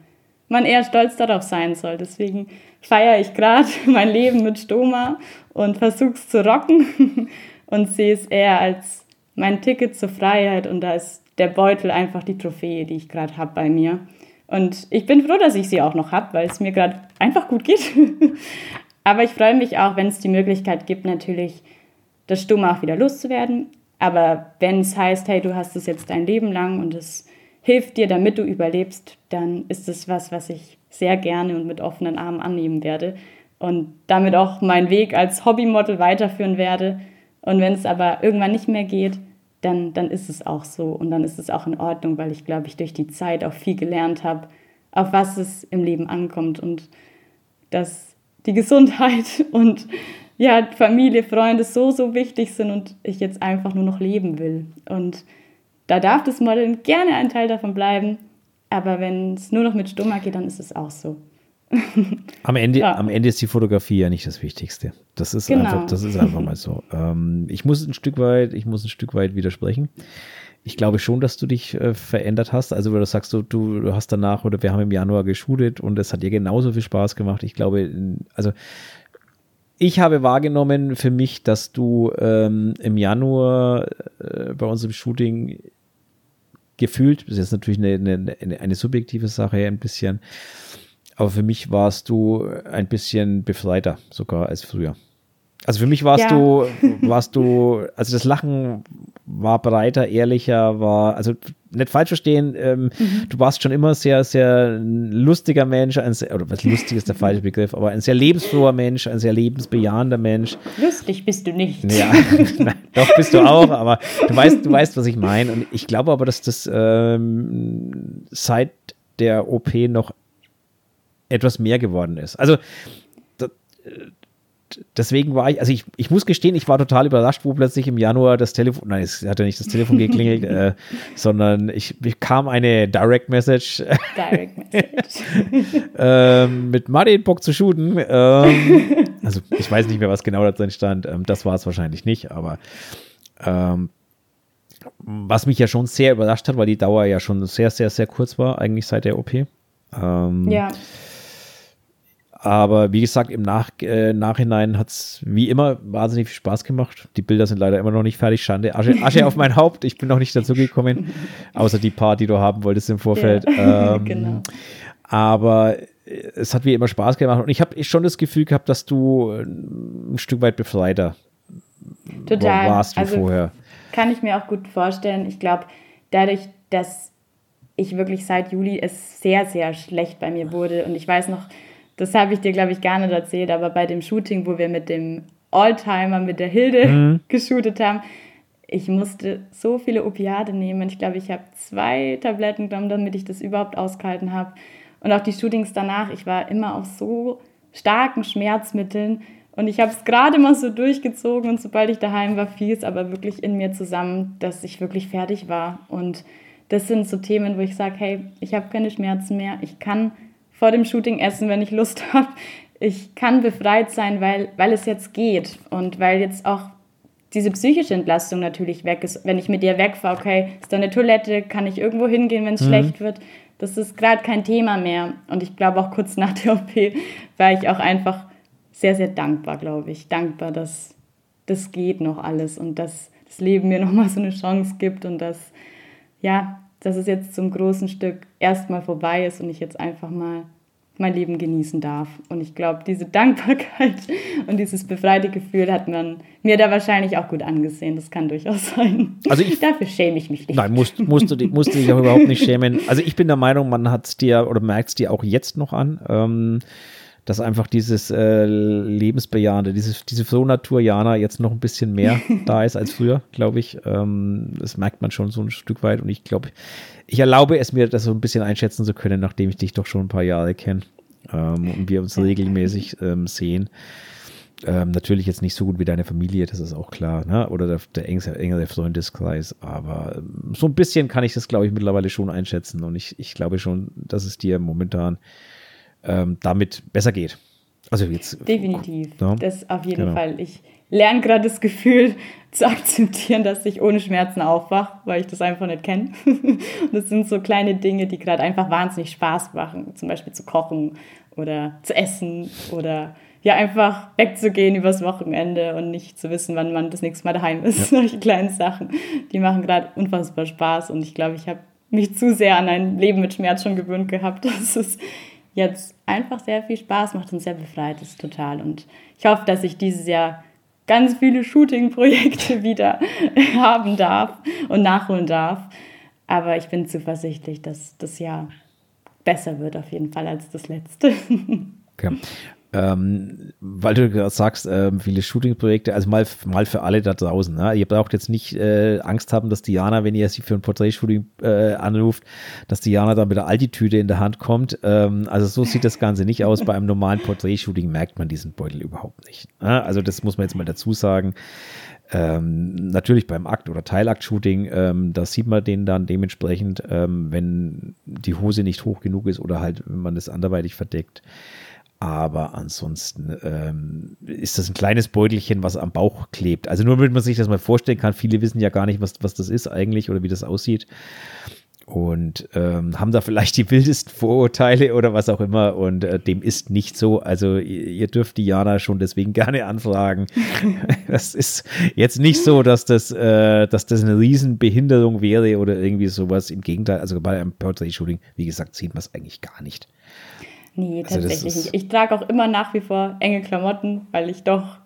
Speaker 2: man eher stolz darauf sein soll. Deswegen feiere ich gerade <laughs> mein Leben mit Stoma und versuche es zu rocken <laughs> und sehe es eher als mein Ticket zur Freiheit und da ist der Beutel einfach die Trophäe, die ich gerade habe bei mir. Und ich bin froh, dass ich sie auch noch habe, weil es mir gerade einfach gut geht. <laughs> Aber ich freue mich auch, wenn es die Möglichkeit gibt, natürlich das Stumme auch wieder loszuwerden. Aber wenn es heißt, hey, du hast es jetzt dein Leben lang und es hilft dir, damit du überlebst, dann ist es was, was ich sehr gerne und mit offenen Armen annehmen werde und damit auch meinen Weg als Hobbymodel weiterführen werde. Und wenn es aber irgendwann nicht mehr geht, dann, dann ist es auch so und dann ist es auch in Ordnung, weil ich glaube, ich durch die Zeit auch viel gelernt habe, auf was es im Leben ankommt und dass die Gesundheit <laughs> und ja, Familie, Freunde so, so wichtig sind und ich jetzt einfach nur noch leben will. Und da darf das Modeln gerne ein Teil davon bleiben, aber wenn es nur noch mit Stummer geht, dann ist es auch so. <laughs>
Speaker 1: Am Ende, ja. am Ende ist die Fotografie ja nicht das Wichtigste. Das ist, genau. einfach, das ist einfach mal so. <laughs> Ähm, ich muss ein Stück weit, ich muss ein Stück weit widersprechen. Ich glaube schon, dass du dich äh, verändert hast. Also, wenn du sagst, du, du hast danach oder wir haben im Januar geshootet und es hat dir genauso viel Spaß gemacht. Ich glaube, also ich habe wahrgenommen für mich, dass du ähm, im Januar äh, bei unserem Shooting gefühlt, das ist natürlich eine, eine, eine subjektive Sache ein bisschen, aber für mich warst du ein bisschen befreiter sogar als früher. Also für mich warst ja. du, warst du, also das Lachen war breiter, ehrlicher, war, also nicht falsch verstehen, ähm, mhm. du warst schon immer sehr, sehr lustiger Mensch, ein sehr, oder was lustig ist der falsche Begriff, aber ein sehr lebensfroher Mensch, ein sehr lebensbejahender Mensch.
Speaker 2: Lustig bist du nicht.
Speaker 1: Ja, <laughs> doch bist du auch, aber du weißt, du weißt, was ich meine. Und ich glaube aber, dass das ähm, seit der OP noch etwas mehr geworden ist. Also deswegen war ich, also ich, ich muss gestehen, ich war total überrascht, wo plötzlich im Januar das Telefon, nein, es hat ja nicht das Telefon geklingelt, <laughs> äh, sondern ich bekam eine Direct Message. Direct <laughs> Message. ähm, mit Martin Bock zu shooten. Ähm, also ich weiß nicht mehr, was genau da drin stand. Ähm, das war es wahrscheinlich nicht, aber ähm, was mich ja schon sehr überrascht hat, weil die Dauer ja schon sehr, sehr, sehr kurz war, eigentlich seit der OP. Ähm, ja. Aber wie gesagt, im Nach äh, Nachhinein hat es wie immer wahnsinnig viel Spaß gemacht. Die Bilder sind leider immer noch nicht fertig. Schande. Asche, <laughs> Asche auf mein Haupt. Ich bin noch nicht dazu gekommen. Außer die paar, die du haben wolltest im Vorfeld. Ja, <laughs> ähm, genau. Aber es hat wie immer Spaß gemacht. Und ich habe schon das Gefühl gehabt, dass du ein Stück weit befreiter
Speaker 2: Total.
Speaker 1: warst wie also, vorher.
Speaker 2: Kann ich mir auch gut vorstellen. Ich glaube, dadurch, dass ich wirklich seit Juli es sehr, sehr schlecht bei mir wurde und ich weiß noch, das habe ich dir, glaube ich, gar nicht erzählt, aber bei dem Shooting, wo wir mit dem Oldtimer, mit der Hilde mhm. <laughs> geshootet haben, ich musste so viele Opiate nehmen. Ich glaube, ich habe zwei Tabletten genommen, damit ich das überhaupt ausgehalten habe. Und auch die Shootings danach, ich war immer auf so starken Schmerzmitteln. Und ich habe es gerade mal so durchgezogen und sobald ich daheim war, fiel es aber wirklich in mir zusammen, dass ich wirklich fertig war. Und das sind so Themen, wo ich sage, hey, ich habe keine Schmerzen mehr, ich kann vor dem Shooting essen, wenn ich Lust <laughs> habe. Ich kann befreit sein, weil, weil es jetzt geht und weil jetzt auch diese psychische Entlastung natürlich weg ist. Wenn ich mit dir wegfahre, okay, ist da eine Toilette, kann ich irgendwo hingehen, wenn es mhm. schlecht wird. Das ist gerade kein Thema mehr. Und ich glaube auch kurz nach der OP war ich auch einfach sehr, sehr dankbar, glaube ich. Dankbar, dass das geht noch alles und dass das Leben mir nochmal so eine Chance gibt und dass, ja, dass es jetzt zum großen Stück erstmal vorbei ist und ich jetzt einfach mal mein Leben genießen darf. Und ich glaube, diese Dankbarkeit <laughs> und dieses befreite Gefühl hat man mir da wahrscheinlich auch gut angesehen. Das kann durchaus sein. Also ich, <laughs> Dafür schäme ich mich nicht.
Speaker 1: Nein, musst, musst, du, musst du dich auch überhaupt nicht schämen. Also ich bin der Meinung, man hat es dir oder merkt es dir auch jetzt noch an. Ähm, dass einfach dieses äh, Lebensbejahende, dieses, diese Frohnatur Jana jetzt noch ein bisschen mehr <laughs> da ist als früher, glaube ich. Ähm, das merkt man schon so ein Stück weit und ich glaube, ich erlaube es mir, das so ein bisschen einschätzen zu können, nachdem ich dich doch schon ein paar Jahre kenne ähm, und wir uns regelmäßig ähm, sehen. Ähm, natürlich jetzt nicht so gut wie deine Familie, das ist auch klar, ne? oder der, der engere, engere Freundeskreis, aber ähm, so ein bisschen kann ich das, glaube ich, mittlerweile schon einschätzen und ich, ich glaube schon, dass es dir momentan ähm, damit besser geht. Also jetzt.
Speaker 2: Definitiv. Ja, das auf jeden genau. Fall. Ich lerne gerade das Gefühl <laughs> zu akzeptieren, dass ich ohne Schmerzen aufwache, weil ich das einfach nicht kenne. <laughs> das sind so kleine Dinge, die gerade einfach wahnsinnig Spaß machen. Zum Beispiel zu kochen oder zu essen oder ja, einfach wegzugehen übers Wochenende und nicht zu wissen, wann man das nächste Mal daheim ist. Ja. <laughs> Solche kleinen Sachen, die machen gerade unfassbar Spaß und ich glaube, ich habe mich zu sehr an ein Leben mit Schmerz schon gewöhnt gehabt, dass es jetzt einfach sehr viel Spaß macht und sehr befreit ist total. Und ich hoffe, dass ich dieses Jahr ganz viele Shooting-Projekte <laughs> wieder haben darf und nachholen darf. Aber ich bin zuversichtlich, dass das Jahr besser wird auf jeden Fall als das letzte. <laughs>
Speaker 1: Okay. Ähm, weil du gerade sagst, äh, viele Shooting-Projekte, also mal, mal für alle da draußen. Ne? Ihr braucht jetzt nicht äh, Angst haben, dass Diana, wenn ihr sie für ein Portrait-Shooting äh, anruft, dass Diana dann mit der Altitüte in der Hand kommt. Ähm, also so sieht das Ganze nicht aus. Bei einem normalen Portrait-Shooting merkt man diesen Beutel überhaupt nicht. Ne? Also das muss man jetzt mal dazu sagen. Ähm, natürlich beim Akt- oder Teilakt-Shooting, ähm, da sieht man den dann dementsprechend, ähm, wenn die Hose nicht hoch genug ist oder halt, wenn man das anderweitig verdeckt. Aber ansonsten ähm, ist das ein kleines Beutelchen, was am Bauch klebt. Also nur damit man sich das mal vorstellen kann. Viele wissen ja gar nicht, was, was das ist eigentlich oder wie das aussieht. Und ähm, haben da vielleicht die <laughs> wildesten Vorurteile oder was auch immer. Und äh, dem ist nicht so. Also ihr, ihr dürft Diana schon deswegen <laughs> gerne anfragen. <laughs> das ist jetzt nicht so, dass das, äh, dass das eine Riesenbehinderung wäre oder irgendwie sowas. Im Gegenteil, also bei einem Portrait-Shooting, wie gesagt, sieht man es eigentlich gar nicht.
Speaker 2: Nee, also tatsächlich nicht. Ich trage auch immer nach wie vor enge Klamotten, weil ich doch,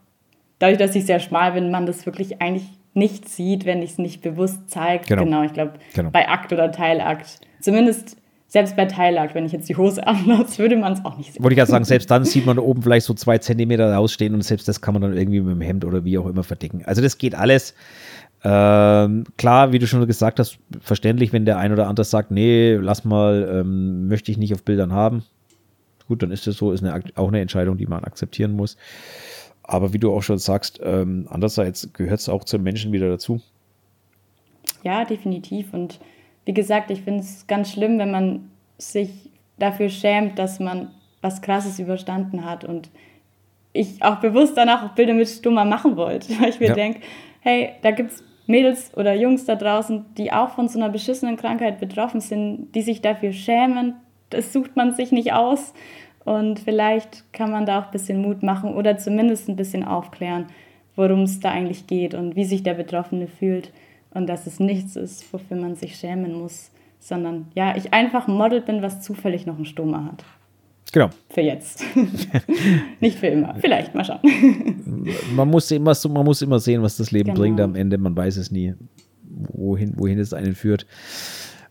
Speaker 2: dadurch, dass ich sehr schmal bin, man das wirklich eigentlich nicht sieht, wenn ich es nicht bewusst zeige. Genau. genau, ich glaube, genau. bei Akt oder Teilakt. Zumindest selbst bei Teilakt, wenn ich jetzt die Hose <laughs> anlasse, würde man es auch nicht
Speaker 1: sehen. Wollte ich gerade sagen, selbst dann sieht man oben vielleicht so zwei Zentimeter rausstehen und selbst das kann man dann irgendwie mit dem Hemd oder wie auch immer verdicken. Also das geht alles. Ähm, klar, wie du schon gesagt hast, verständlich, wenn der ein oder andere sagt, nee, lass mal, ähm, möchte ich nicht auf Bildern haben. Gut, dann ist das so, ist eine, auch eine Entscheidung, die man akzeptieren muss. Aber wie du auch schon sagst, ähm, andererseits gehört es auch zum Menschen wieder dazu.
Speaker 2: Ja, definitiv. Und wie gesagt, ich finde es ganz schlimm, wenn man sich dafür schämt, dass man was Krasses überstanden hat und ich auch bewusst danach auch Bilder mit Stummer machen wollte, <laughs> weil ich mir ja. denke, hey, da gibt es Mädels oder Jungs da draußen, die auch von so einer beschissenen Krankheit betroffen sind, die sich dafür schämen. Das sucht man sich nicht aus. Und vielleicht kann man da auch ein bisschen Mut machen oder zumindest ein bisschen aufklären, worum es da eigentlich geht und wie sich der Betroffene fühlt. Und dass es nichts ist, wofür man sich schämen muss, sondern ja, ich einfach ein Model bin, was zufällig noch einen Stoma hat.
Speaker 1: Genau.
Speaker 2: Für jetzt. <laughs> Nicht für immer. Vielleicht, mal schauen. <laughs>
Speaker 1: man, muss immer man muss immer sehen, was das Leben genau. bringt am Ende. Man weiß es nie, wohin, wohin es einen führt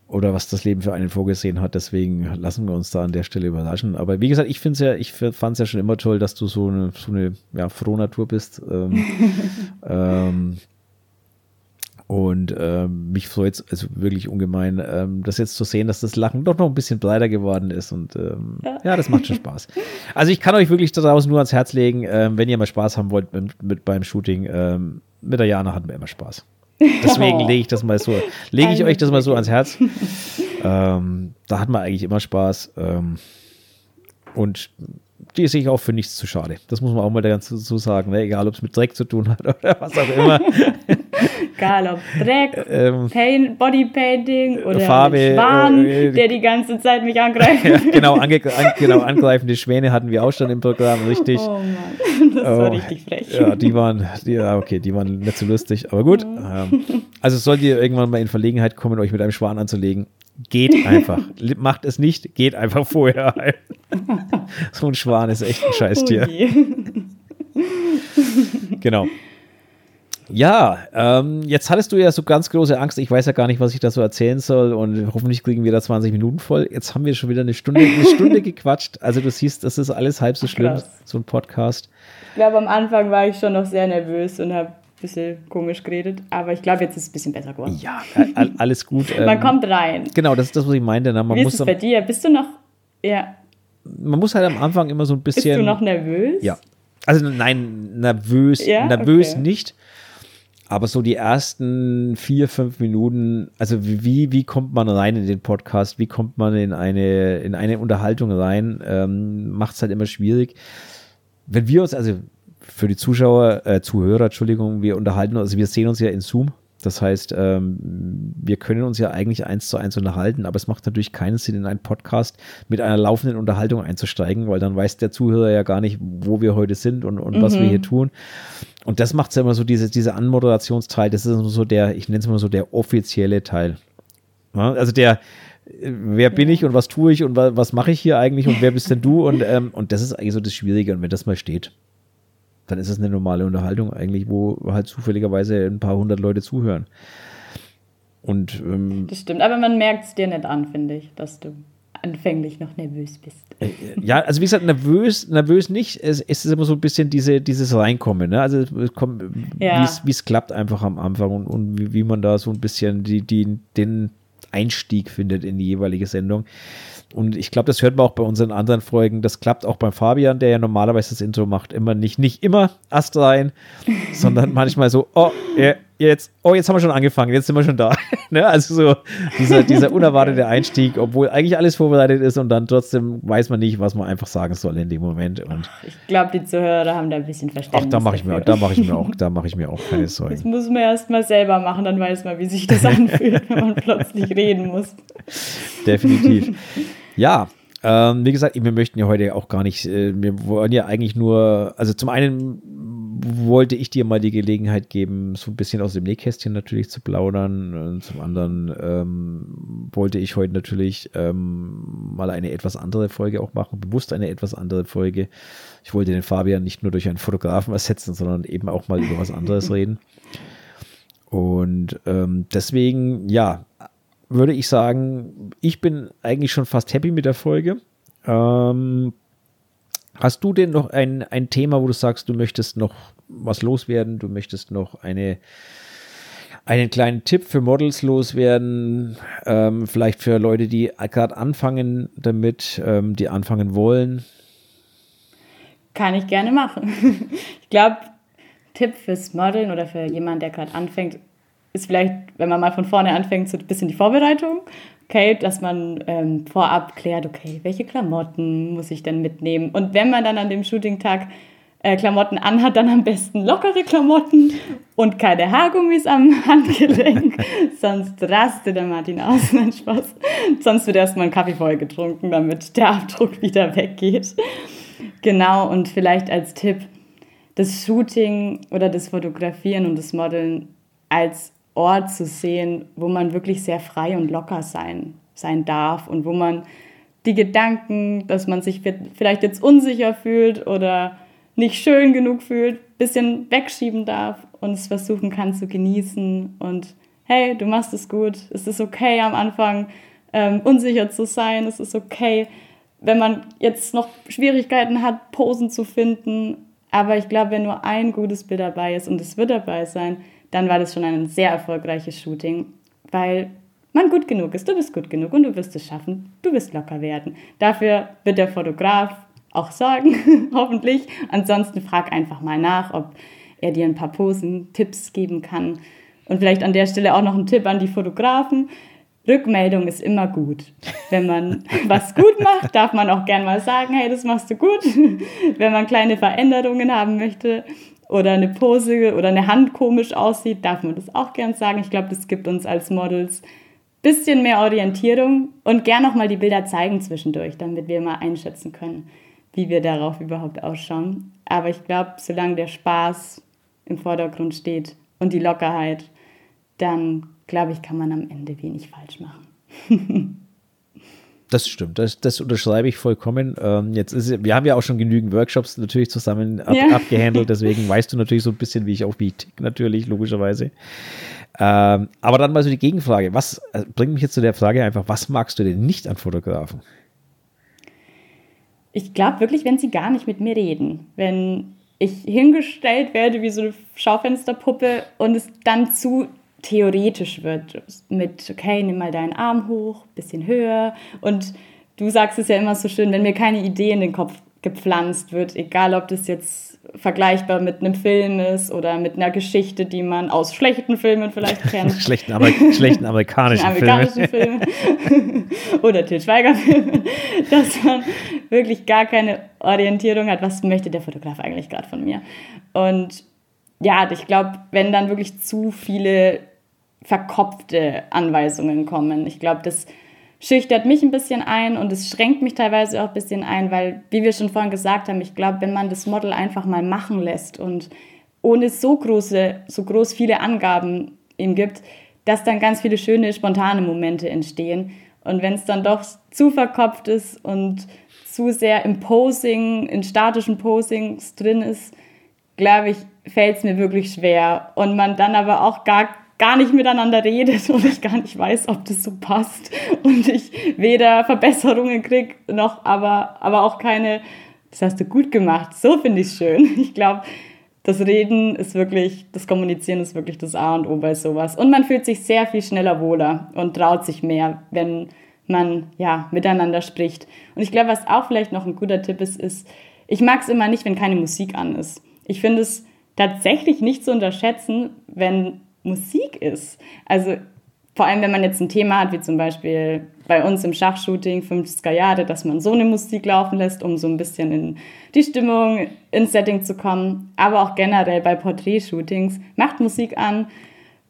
Speaker 1: oder was das Leben für einen vorgesehen hat. Deswegen lassen wir uns da an der Stelle überraschen. Aber wie gesagt, ich finde es ja, ich fand es ja schon immer toll, dass du so eine, so eine ja, frohe Natur bist. Ähm, <laughs> ähm, und ähm, mich freut es also wirklich ungemein, ähm, das jetzt zu sehen, dass das Lachen doch noch ein bisschen breiter geworden ist. Und ähm, ja. ja. das macht schon Spaß. Also ich kann euch wirklich daraus nur ans Herz legen, ähm, wenn ihr mal Spaß haben wollt mit, mit beim Shooting. Ähm, mit der Jana hatten wir immer Spaß. Deswegen lege ich das mal so, lege ich euch das mal so ans Herz. Ähm, da hat man eigentlich immer Spaß. und die ist sich auch für nichts zu schade. Das muss man auch mal dazu sagen. Ne? Egal, ob es mit Dreck zu tun hat <laughs> oder was auch immer.
Speaker 2: Egal ob Dreck, <laughs> ähm, Paint, Bodypainting oder Farbe, Schwan, äh, der die ganze Zeit mich angreift. <laughs> ja,
Speaker 1: genau, ange, an, genau, angreifende Schwäne hatten wir auch schon im Programm, richtig.
Speaker 2: Oh Mann, <laughs> das oh, war richtig frech.
Speaker 1: Ja, die waren, die, okay, die waren nicht so lustig, aber gut. Ähm, also sollt ihr irgendwann mal in Verlegenheit kommen, euch mit einem Schwan anzulegen, geht einfach. Macht es nicht, geht einfach vorher. so ein Schwan ist echt ein Scheißtier. Oh genau. Ja, ähm, jetzt hattest du ja so ganz große Angst. Ich weiß ja gar nicht, was ich da so erzählen soll und hoffentlich kriegen wir da 20 Minuten voll. Jetzt haben wir schon wieder eine Stunde, eine <laughs> Stunde gequatscht. Also du siehst, das ist alles halb so schlimm, Krass. so ein Podcast.
Speaker 2: Ich glaube, am Anfang war ich schon noch sehr nervös und habe ein bisschen komisch geredet, aber ich glaube, jetzt ist es ein bisschen besser geworden.
Speaker 1: Ja, alles gut. <laughs>
Speaker 2: man ähm, kommt rein.
Speaker 1: Genau, das ist das, was ich meinte. Ne?
Speaker 2: Man Wie ist es bei dir? Bist du noch, ja.
Speaker 1: Man muss halt am Anfang immer so ein bisschen. Bist
Speaker 2: du noch nervös?
Speaker 1: Ja. Also nein, nervös, ja? nervös okay. nicht aber so die ersten vier, fünf Minuten, also wie, wie kommt man rein in den Podcast? Wie kommt man in eine, in eine Unterhaltung rein? Ähm, Macht es halt immer schwierig. Wenn wir uns, also für die Zuschauer, äh, Zuhörer, Entschuldigung, wir unterhalten uns, also wir sehen uns ja in Zoom. Das heißt, ähm, wir können uns ja eigentlich eins zu eins unterhalten, aber es macht natürlich keinen Sinn, in einen Podcast mit einer laufenden Unterhaltung einzusteigen, weil dann weiß der Zuhörer ja gar nicht, wo wir heute sind und, und mhm. was wir mhm. hier tun. Und das macht es ja immer so, diese, diese Anmoderationsteil, das ist so der, ich nenne es mal so der offizielle Teil. Ja, also der, wer bin ich und was tue ich und was, was mache ich hier eigentlich und wer bist denn du? <laughs> Und, ähm, und das ist eigentlich so das Schwierige. Und wenn das mal steht, dann ist es eine normale Unterhaltung eigentlich, wo halt zufälligerweise ein paar hundert Leute zuhören. Und, ähm,
Speaker 2: das stimmt, aber man merkt es dir nicht an, finde ich, dass du anfänglich noch nervös bist. Äh,
Speaker 1: ja, also wie gesagt, nervös, nervös nicht. Es, es ist immer so ein bisschen diese, dieses Reinkommen. Ne? Also ja. wie es klappt einfach am Anfang und, und wie, wie, man da so ein bisschen die, die, den Einstieg findet in die jeweilige Sendung. Und ich glaube, das hört man auch bei unseren anderen Folgen. Das klappt auch beim Fabian, der ja normalerweise das Intro macht. Immer nicht, nicht immer astrein, <laughs> sondern manchmal so, oh, yeah, jetzt, oh, jetzt haben wir schon angefangen, jetzt sind wir schon da. <laughs> ne? Also so dieser, dieser unerwartete Einstieg, obwohl eigentlich alles vorbereitet ist und dann trotzdem weiß man nicht, was man einfach sagen soll in dem Moment. Und
Speaker 2: ich glaube, die Zuhörer haben da ein bisschen Verständnis.
Speaker 1: Ach, da mache ich mir, da mache ich mir auch, da mache ich mir auch keine <laughs> Sorgen.
Speaker 2: Das muss man erst mal selber machen, dann weiß man, wie sich das anfühlt, wenn man plötzlich reden muss.
Speaker 1: Definitiv. <laughs> Ja, ähm, wie gesagt, wir möchten ja heute auch gar nicht, äh, wir wollen ja eigentlich nur, also zum einen wollte ich dir mal die Gelegenheit geben, so ein bisschen aus dem Nähkästchen natürlich zu plaudern. Und zum anderen ähm, wollte ich heute natürlich ähm, mal eine etwas andere Folge auch machen, bewusst eine etwas andere Folge. Ich wollte den Fabian nicht nur durch einen Fotografen <laughs> ersetzen, sondern eben auch mal über was anderes <laughs> reden. Und ähm, deswegen, ja, würde ich sagen, ich bin eigentlich schon fast happy mit der Folge. Ähm, hast du denn noch ein, ein Thema, wo du sagst, du möchtest noch was loswerden, du möchtest noch eine, einen kleinen Tipp für Models loswerden, ähm, vielleicht für Leute, die gerade anfangen damit, ähm, die anfangen wollen?
Speaker 2: Kann ich gerne machen. <laughs> Ich glaube, Tipp fürs Modeln oder für jemanden, der gerade anfängt, ist vielleicht, wenn man mal von vorne anfängt, so ein bisschen die Vorbereitung. Okay, dass man ähm, vorab klärt, okay, welche Klamotten muss ich denn mitnehmen? Und wenn man dann an dem Shooting-Tag äh, Klamotten anhat, dann am besten lockere Klamotten und keine Haargummis am <laughs> Handgelenk. <laughs> Sonst rastet der Martin aus. <laughs> Nein, Spaß. Sonst wird erstmal ein Kaffee voll getrunken, damit der Abdruck wieder weggeht. Genau, und vielleicht als Tipp, das Shooting oder das Fotografieren und das Modeln als Ort zu sehen, wo man wirklich sehr frei und locker sein, sein darf und wo man die Gedanken, dass man sich vielleicht jetzt unsicher fühlt oder nicht schön genug fühlt, ein bisschen wegschieben darf und es versuchen kann zu genießen und hey, du machst es gut, es ist okay am Anfang ähm, unsicher zu sein, es ist okay, wenn man jetzt noch Schwierigkeiten hat, Posen zu finden, aber ich glaube, wenn nur ein gutes Bild dabei ist und es wird dabei sein, dann war das schon ein sehr erfolgreiches Shooting, weil man gut genug ist, du bist gut genug und du wirst es schaffen, du wirst locker werden. Dafür wird der Fotograf auch sorgen, <laughs> hoffentlich. Ansonsten frag einfach mal nach, ob er dir ein paar Posen, Tipps geben kann. Und vielleicht an der Stelle auch noch ein Tipp an die Fotografen. Rückmeldung ist immer gut. Wenn man <laughs> was gut macht, darf man auch gern mal sagen, hey, das machst du gut. <laughs> Wenn man kleine Veränderungen haben möchte, oder eine Pose oder eine Hand komisch aussieht, darf man das auch gern sagen. Ich glaube, das gibt uns als Models ein bisschen mehr Orientierung und gern auch mal die Bilder zeigen zwischendurch, damit wir mal einschätzen können, wie wir darauf überhaupt ausschauen. Aber ich glaube, solange der Spaß im Vordergrund steht und die Lockerheit, dann glaube ich, kann man am Ende wenig falsch machen. <laughs>
Speaker 1: Das stimmt, das, das unterschreibe ich vollkommen. Ähm, jetzt ist, wir haben ja auch schon genügend Workshops natürlich zusammen ab, ja. abgehandelt, deswegen <laughs> weißt du natürlich so ein bisschen, wie ich auch wie ich tick, natürlich, logischerweise. Ähm, aber dann mal so die Gegenfrage. Was äh, bringt mich jetzt zu der Frage einfach, was magst du denn nicht an Fotografen?
Speaker 2: Ich glaube wirklich, wenn sie gar nicht mit mir reden. Wenn ich hingestellt werde wie so eine Schaufensterpuppe und es dann zu theoretisch wird. Mit, okay, nimm mal deinen Arm hoch, bisschen höher. Und du sagst es ja immer so schön, wenn mir keine Idee in den Kopf gepflanzt wird, egal ob das jetzt vergleichbar mit einem Film ist oder mit einer Geschichte, die man aus schlechten Filmen vielleicht <laughs> kennt.
Speaker 1: schlechten, Amer schlechten amerikanischen, amerikanischen Filmen.
Speaker 2: Filmen. <laughs> oder Til Schweiger Filmen. <laughs> Dass man wirklich gar keine Orientierung hat, was möchte der Fotograf eigentlich gerade von mir. Und ja, ich glaube, wenn dann wirklich zu viele verkopfte Anweisungen kommen, ich glaube, das schüchtert mich ein bisschen ein und es schränkt mich teilweise auch ein bisschen ein, weil, wie wir schon vorhin gesagt haben, ich glaube, wenn man das Model einfach mal machen lässt und ohne so große, so groß viele Angaben ihm gibt, dass dann ganz viele schöne, spontane Momente entstehen. Und wenn es dann doch zu verkopft ist und zu sehr im Posing, in statischen Posings drin ist, glaube ich, fällt es mir wirklich schwer. Und man dann aber auch gar, gar nicht miteinander redet <laughs> und ich gar nicht weiß, ob das so passt. Und ich weder Verbesserungen kriege, noch aber, aber auch keine, das hast du gut gemacht. So finde <laughs> ich es schön. Ich glaube, das Reden ist wirklich, das Kommunizieren ist wirklich das A und O bei sowas. Und man fühlt sich sehr viel schneller wohler und traut sich mehr, wenn man ja miteinander spricht. Und ich glaube, was auch vielleicht noch ein guter Tipp ist, ist, ich mag es immer nicht, wenn keine Musik an ist. Ich finde es tatsächlich nicht zu unterschätzen, wenn Musik ist. Also vor allem, wenn man jetzt ein Thema hat, wie zum Beispiel bei uns im Schachshooting 50er Jahre, dass man so eine Musik laufen lässt, um so ein bisschen in die Stimmung, ins Setting zu kommen. Aber auch generell bei Porträtshootings, macht Musik an.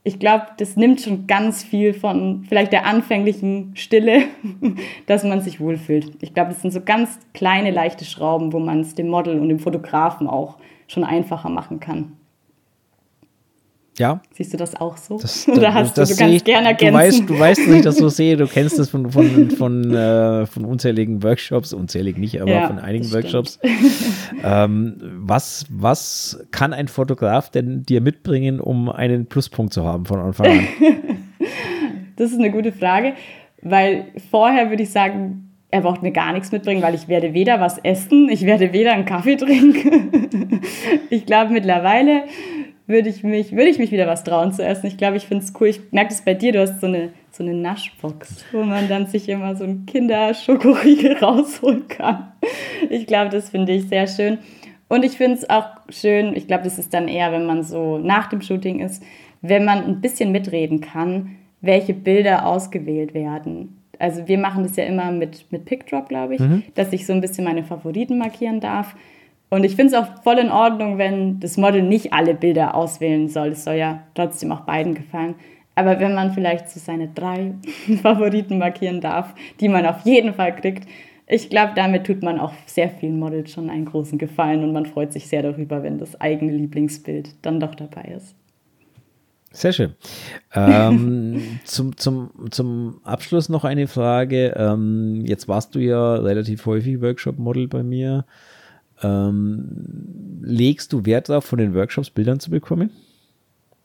Speaker 2: Ich glaube, das nimmt schon ganz viel von vielleicht der anfänglichen Stille, <laughs> dass man sich wohlfühlt. Ich glaube, das sind so ganz kleine, leichte Schrauben, wo man es dem Model und dem Fotografen auch schon einfacher machen kann.
Speaker 1: Ja.
Speaker 2: Siehst du das auch so?
Speaker 1: Das, <laughs> Oder hast das, du, du kannst gerne ergänzen. Du weißt, du weißt, dass ich das so sehe. Du kennst das von, von, von, äh, von unzähligen Workshops, unzählig nicht, aber ja, von einigen Workshops. <laughs> ähm, was, was kann ein Fotograf denn dir mitbringen, um einen Pluspunkt zu haben von Anfang an? <laughs>
Speaker 2: das ist eine gute Frage, weil vorher würde ich sagen, er braucht mir gar nichts mitbringen, weil ich werde weder was essen, ich werde weder einen Kaffee <laughs> trinken. ich glaube mittlerweile würde ich mich, würde ich mich wieder was trauen zu essen. Ich glaube, ich finde es cool. Ich merke das bei dir, du hast so eine, so eine Naschbox, wo man dann sich immer so ein Kinderschokoriegel <laughs> rausholen kann. Ich glaube, das finde ich sehr schön. Und ich finde es auch schön, ich glaube, das ist dann eher, wenn man so nach dem Shooting ist, wenn man ein bisschen mitreden kann, welche Bilder ausgewählt werden. Also wir machen das ja immer mit, mit PickDrop, glaube ich, mhm. dass ich so ein bisschen meine Favoriten markieren darf. Und ich finde es auch voll in Ordnung, wenn das Model nicht alle Bilder auswählen soll. Es soll ja trotzdem auch beiden gefallen. Aber wenn man vielleicht so seine drei <laughs> Favoriten markieren darf, die man auf jeden Fall kriegt, ich glaube, damit tut man auch sehr vielen Models schon einen großen Gefallen und man freut sich sehr darüber, wenn das eigene Lieblingsbild dann doch dabei ist.
Speaker 1: Sehr schön. Ähm, <laughs> zum, zum, zum Abschluss noch eine Frage. Ähm, jetzt warst du ja relativ häufig Workshop-Model bei mir. Ähm, legst du Wert darauf, von den Workshops Bildern zu bekommen?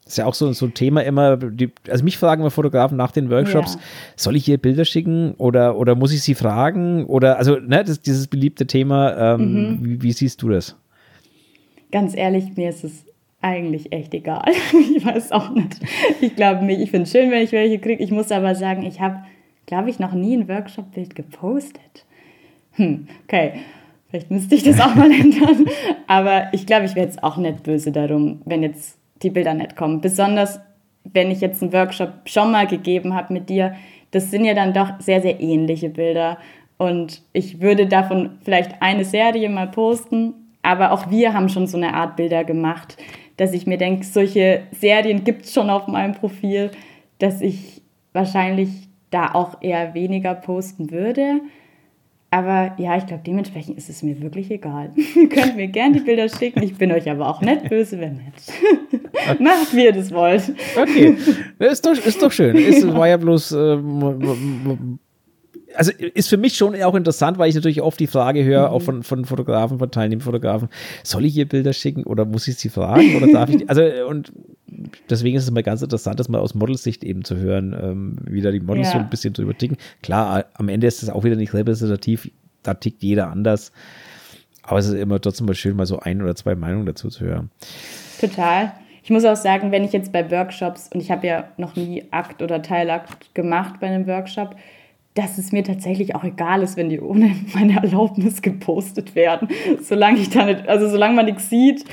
Speaker 1: Das ist ja auch so, so ein Thema immer. Die, also mich fragen wir Fotografen nach den Workshops, ja. soll ich hier Bilder schicken oder, oder muss ich sie fragen? Oder also, ne, das, dieses beliebte Thema, ähm, mhm. wie, wie siehst du das?
Speaker 2: Ganz ehrlich, mir ist es eigentlich echt egal. <laughs> ich weiß auch nicht. Ich glaube, ich finde es schön, wenn ich welche kriege. Ich muss aber sagen, ich habe, glaube ich, noch nie ein Workshop-Bild gepostet. Hm, okay. Vielleicht müsste ich das auch mal <laughs> ändern. Aber ich glaube, ich wäre jetzt auch nicht böse darum, wenn jetzt die Bilder nicht kommen. Besonders, wenn ich jetzt einen Workshop schon mal gegeben habe mit dir. Das sind ja dann doch sehr, sehr ähnliche Bilder. Und ich würde davon vielleicht eine Serie mal posten. Aber auch wir haben schon so eine Art Bilder gemacht, dass ich mir denke, solche Serien gibt es schon auf meinem Profil, dass ich wahrscheinlich da auch eher weniger posten würde. Aber ja, ich glaube, dementsprechend ist es mir wirklich egal. <laughs> Ihr könnt mir gerne die Bilder schicken. Ich bin euch aber auch nicht böse, wenn nicht. <laughs> Macht, wie ihr das wollt.
Speaker 1: Okay, <laughs> ist doch, ist doch schön. Es war ja bloß äh, also ist für mich schon auch interessant, weil ich natürlich oft die Frage höre, mhm. auch von, von Fotografen, von Teilnehmerfotografen, soll ich hier Bilder schicken oder muss ich sie fragen oder darf ich die? <laughs> Also und deswegen ist es mal ganz interessant, das mal aus Modelsicht eben zu hören, ähm, wie da die Models ja. so ein bisschen drüber ticken. Klar, am Ende ist es auch wieder nicht repräsentativ, da tickt jeder anders. Aber es ist immer trotzdem mal schön, mal so ein oder zwei Meinungen dazu zu hören.
Speaker 2: Total. Ich muss auch sagen, wenn ich jetzt bei Workshops, und ich habe ja noch nie Akt oder Teilakt gemacht bei einem Workshop, dass es mir tatsächlich auch egal ist, wenn die ohne <laughs> meine Erlaubnis gepostet werden. Solange ich da nicht, also solange man nichts sieht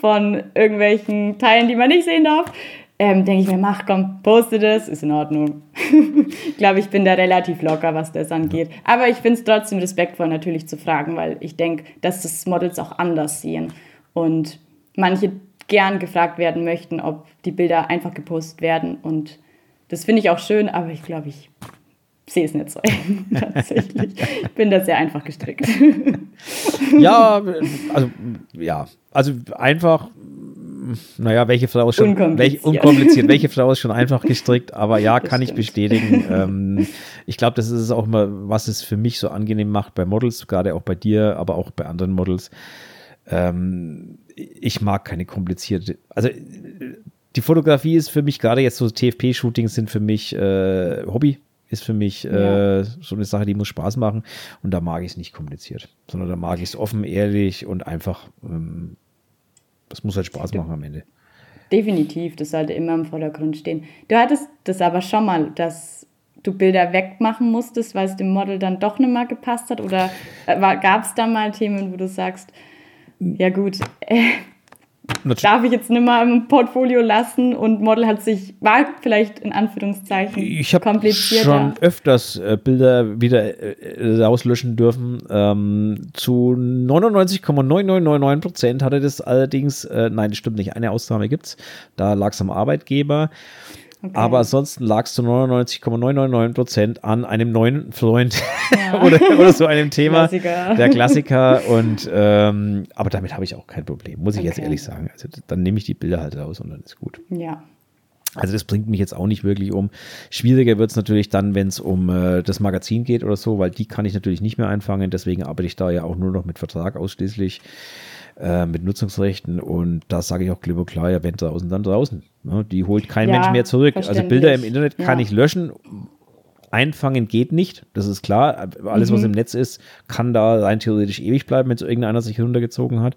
Speaker 2: von irgendwelchen Teilen, die man nicht sehen darf, ähm, denke ich mir, mach komm, poste das, ist in Ordnung. <laughs> ich glaube, ich bin da relativ locker, was das angeht. Aber ich finde es trotzdem respektvoll, natürlich zu fragen, weil ich denke, dass das Models auch anders sehen. Und manche gern gefragt werden möchten, ob die Bilder einfach gepostet werden. Und das finde ich auch schön, aber ich glaube, ich sehe es nicht so tatsächlich. Ich bin da sehr einfach gestrickt. <laughs>
Speaker 1: ja, also ja, also einfach, naja, welche Frau ist schon unkompliziert. Welche, unkompliziert, welche Frau ist schon einfach <laughs> gestrickt, aber ja, kann ich bestätigen. <laughs> Ähm, ich glaube, das ist auch mal, was es für mich so angenehm macht bei Models, gerade auch bei dir, aber auch bei anderen Models. Ähm, ich mag keine komplizierte, also die Fotografie ist für mich gerade jetzt so TFP-Shootings sind für mich äh, Hobby ist für mich ja. äh, so eine Sache, die muss Spaß machen. Und da mag ich es nicht kompliziert, sondern da mag ich es offen, ehrlich und einfach. Ähm, das muss halt Spaß machen am Ende.
Speaker 2: Definitiv, das sollte immer im Vordergrund stehen. Du hattest das aber schon mal, dass du Bilder wegmachen musstest, weil es dem Model dann doch nicht mehr gepasst hat? Oder äh, gab es da mal Themen, wo du sagst, ja gut, äh, darf ich jetzt nicht mehr im Portfolio lassen und Model hat sich, war vielleicht in Anführungszeichen
Speaker 1: ich komplizierter. schon öfters äh, Bilder wieder äh, rauslöschen dürfen. Ähm, zu 99,9999 Prozent hatte das allerdings, äh, nein, das stimmt nicht, eine Ausnahme gibt es. Da lag es am Arbeitgeber. Okay. Aber ansonsten lag es zu 99,999 Prozent an einem neuen Freund ja. <laughs> oder, oder, so einem Thema. Klassiker. Der Klassiker. Und ähm, aber damit habe ich auch kein Problem, muss ich okay. jetzt ehrlich sagen. Also dann nehme ich die Bilder halt raus und dann ist gut.
Speaker 2: Ja.
Speaker 1: Also das bringt mich jetzt auch nicht wirklich um. Schwieriger wird es natürlich dann, wenn es um äh, das Magazin geht oder so, weil die kann ich natürlich nicht mehr einfangen. Deswegen arbeite ich da ja auch nur noch mit Vertrag ausschließlich äh, mit Nutzungsrechten. Und da sage ich auch klipp und klar, ja, wenn draußen, dann draußen. Ne? Die holt kein ja, Mensch mehr zurück. Also Bilder im Internet ja. kann ich löschen. Einfangen geht nicht, das ist klar. Alles, mhm. was im Netz ist, kann da rein theoretisch ewig bleiben, wenn es irgendeiner sich runtergezogen hat.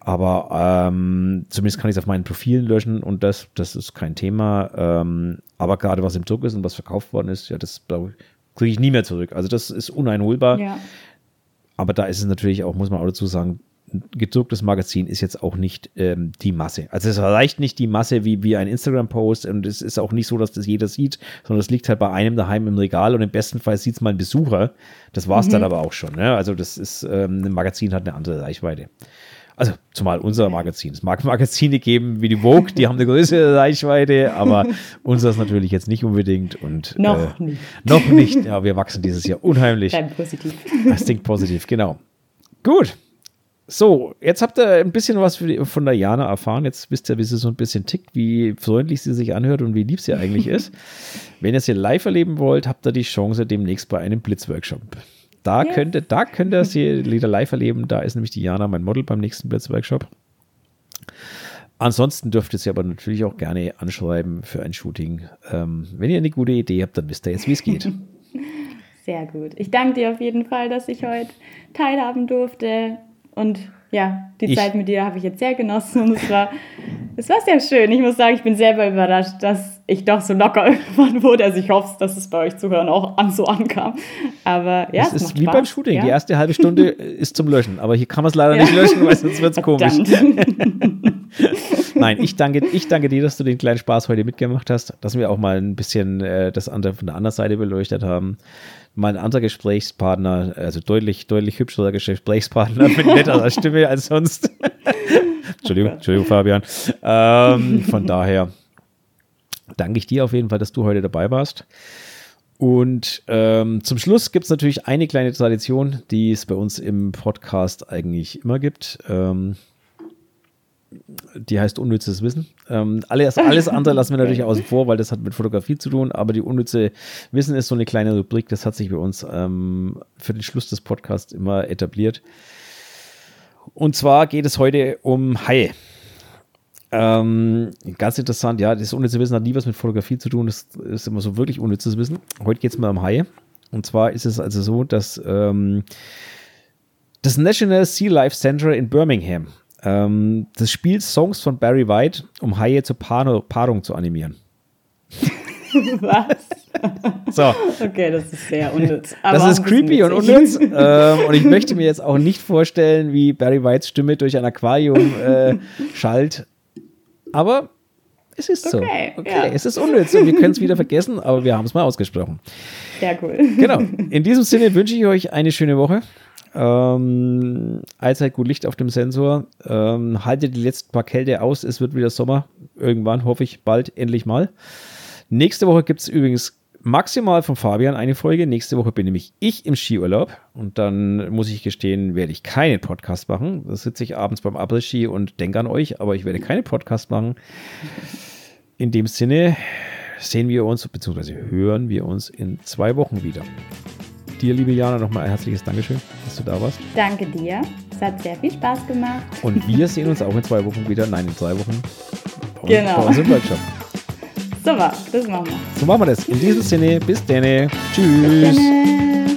Speaker 1: Aber ähm, zumindest kann ich es auf meinen Profilen löschen und das, das ist kein Thema. Ähm, aber gerade was im Druck ist und was verkauft worden ist, ja, das kriege ich nie mehr zurück. Also das ist uneinholbar. Ja. Aber da ist es natürlich auch, muss man auch dazu sagen, gedrucktes Magazin ist jetzt auch nicht ähm, die Masse. Also es erreicht nicht die Masse wie, wie ein Instagram-Post und es ist auch nicht so, dass das jeder sieht, sondern es liegt halt bei einem daheim im Regal und im besten Fall sieht es mal ein Besucher. Das war es mhm. dann aber auch schon. Ne? Also das ist, ähm, ein Magazin hat eine andere Reichweite. Also zumal unser Magazin. Es mag <laughs> Magazine geben wie die Vogue, die haben eine größere Reichweite, aber <laughs> unseres natürlich jetzt nicht unbedingt. Und,
Speaker 2: noch äh, nicht.
Speaker 1: Noch nicht. Ja, wir wachsen dieses Jahr unheimlich.
Speaker 2: Bleiben positiv.
Speaker 1: Das klingt positiv, genau. Gut. So, jetzt habt ihr ein bisschen was von der Jana erfahren. Jetzt wisst ihr, wie sie so ein bisschen tickt, wie freundlich sie sich anhört und wie lieb sie eigentlich ist. <laughs> Wenn ihr sie live erleben wollt, habt ihr die Chance demnächst bei einem Blitzworkshop. Da ja. könnte, da könnt ihr sie Lieder live erleben. Da ist nämlich Diana mein Model beim nächsten Blitzworkshop. Ansonsten dürft ihr sie aber natürlich auch gerne anschreiben für ein Shooting. Ähm, wenn ihr eine gute Idee habt, dann wisst ihr jetzt, wie es geht. <laughs>
Speaker 2: Sehr gut. Ich danke dir auf jeden Fall, dass ich heute teilhaben durfte. Und ja, die ich, Zeit mit dir habe ich jetzt sehr genossen und es war, es war sehr schön. Ich muss sagen, ich bin selber überrascht, dass ich doch so locker <laughs> irgendwann wurde. Also ich hoffe, dass es bei euch Zuhören auch an so ankam. Aber ja,
Speaker 1: es, es ist wie Spaß. beim Shooting. Ja. Die erste halbe Stunde <laughs> ist zum Löschen, aber hier kann man es leider ja. nicht löschen, weil sonst wird es <laughs> komisch. Nein, ich danke, ich danke dir, dass du den kleinen Spaß heute mitgemacht hast, dass wir auch mal ein bisschen äh, das andere von der anderen Seite beleuchtet haben mein anderer Gesprächspartner, also deutlich, deutlich hübscherer Gesprächspartner <laughs> mit netterer Stimme als sonst. <laughs> Entschuldigung, Entschuldigung, Fabian. Ähm, von daher danke ich dir auf jeden Fall, dass du heute dabei warst. Und ähm, zum Schluss gibt es natürlich eine kleine Tradition, die es bei uns im Podcast eigentlich immer gibt. Ähm, die heißt unnützes Wissen. Ähm, alles, alles andere lassen wir natürlich <laughs> außen vor, weil das hat mit Fotografie zu tun, aber die unnütze Wissen ist so eine kleine Rubrik, das hat sich bei uns ähm, für den Schluss des Podcasts immer etabliert. Und zwar geht es heute um Haie. Ähm, ganz interessant, ja, das unnütze Wissen hat nie was mit Fotografie zu tun, das ist immer so wirklich unnützes Wissen. Heute geht es mal um Haie. Und zwar ist es also so, dass ähm, das National Sea Life Center in Birmingham ähm, das spielt Songs von Barry White, um Haie zur Paar Paarung zu animieren. <laughs>
Speaker 2: Was?
Speaker 1: So.
Speaker 2: Okay, das ist sehr unnütz.
Speaker 1: das ist creepy und unnütz. <laughs> ähm, und ich möchte mir jetzt auch nicht vorstellen, wie Barry Whites Stimme durch ein Aquarium äh, <laughs> schallt. Aber es ist so. Okay, okay. Ja. es ist unnütz und wir können es wieder vergessen, aber wir haben es mal ausgesprochen.
Speaker 2: Sehr cool.
Speaker 1: Genau. In diesem Sinne wünsche ich euch eine schöne Woche. Ähm, allzeit gut Licht auf dem Sensor. Ähm, haltet die letzten paar Kälte aus. Es wird wieder Sommer. Irgendwann, hoffe ich, bald endlich mal. Nächste Woche gibt es übrigens maximal von Fabian eine Folge. Nächste Woche bin nämlich ich im Skiurlaub. Und dann muss ich gestehen, werde ich keinen Podcast machen. Da sitze ich abends beim Après-Ski und denke an euch, aber ich werde keinen Podcast machen. In dem Sinne sehen wir uns, beziehungsweise hören wir uns in zwei Wochen wieder dir, liebe Jana, nochmal ein herzliches Dankeschön, dass du da warst.
Speaker 2: Danke dir. Es hat sehr viel Spaß gemacht.
Speaker 1: Und wir sehen uns auch in zwei Wochen wieder. Nein, in drei Wochen.
Speaker 2: Genau.
Speaker 1: Bei uns im Workshop.
Speaker 2: Super, das machen wir.
Speaker 1: So machen wir das. In diesem Sinne, bis dann. Tschüss. Bis denne.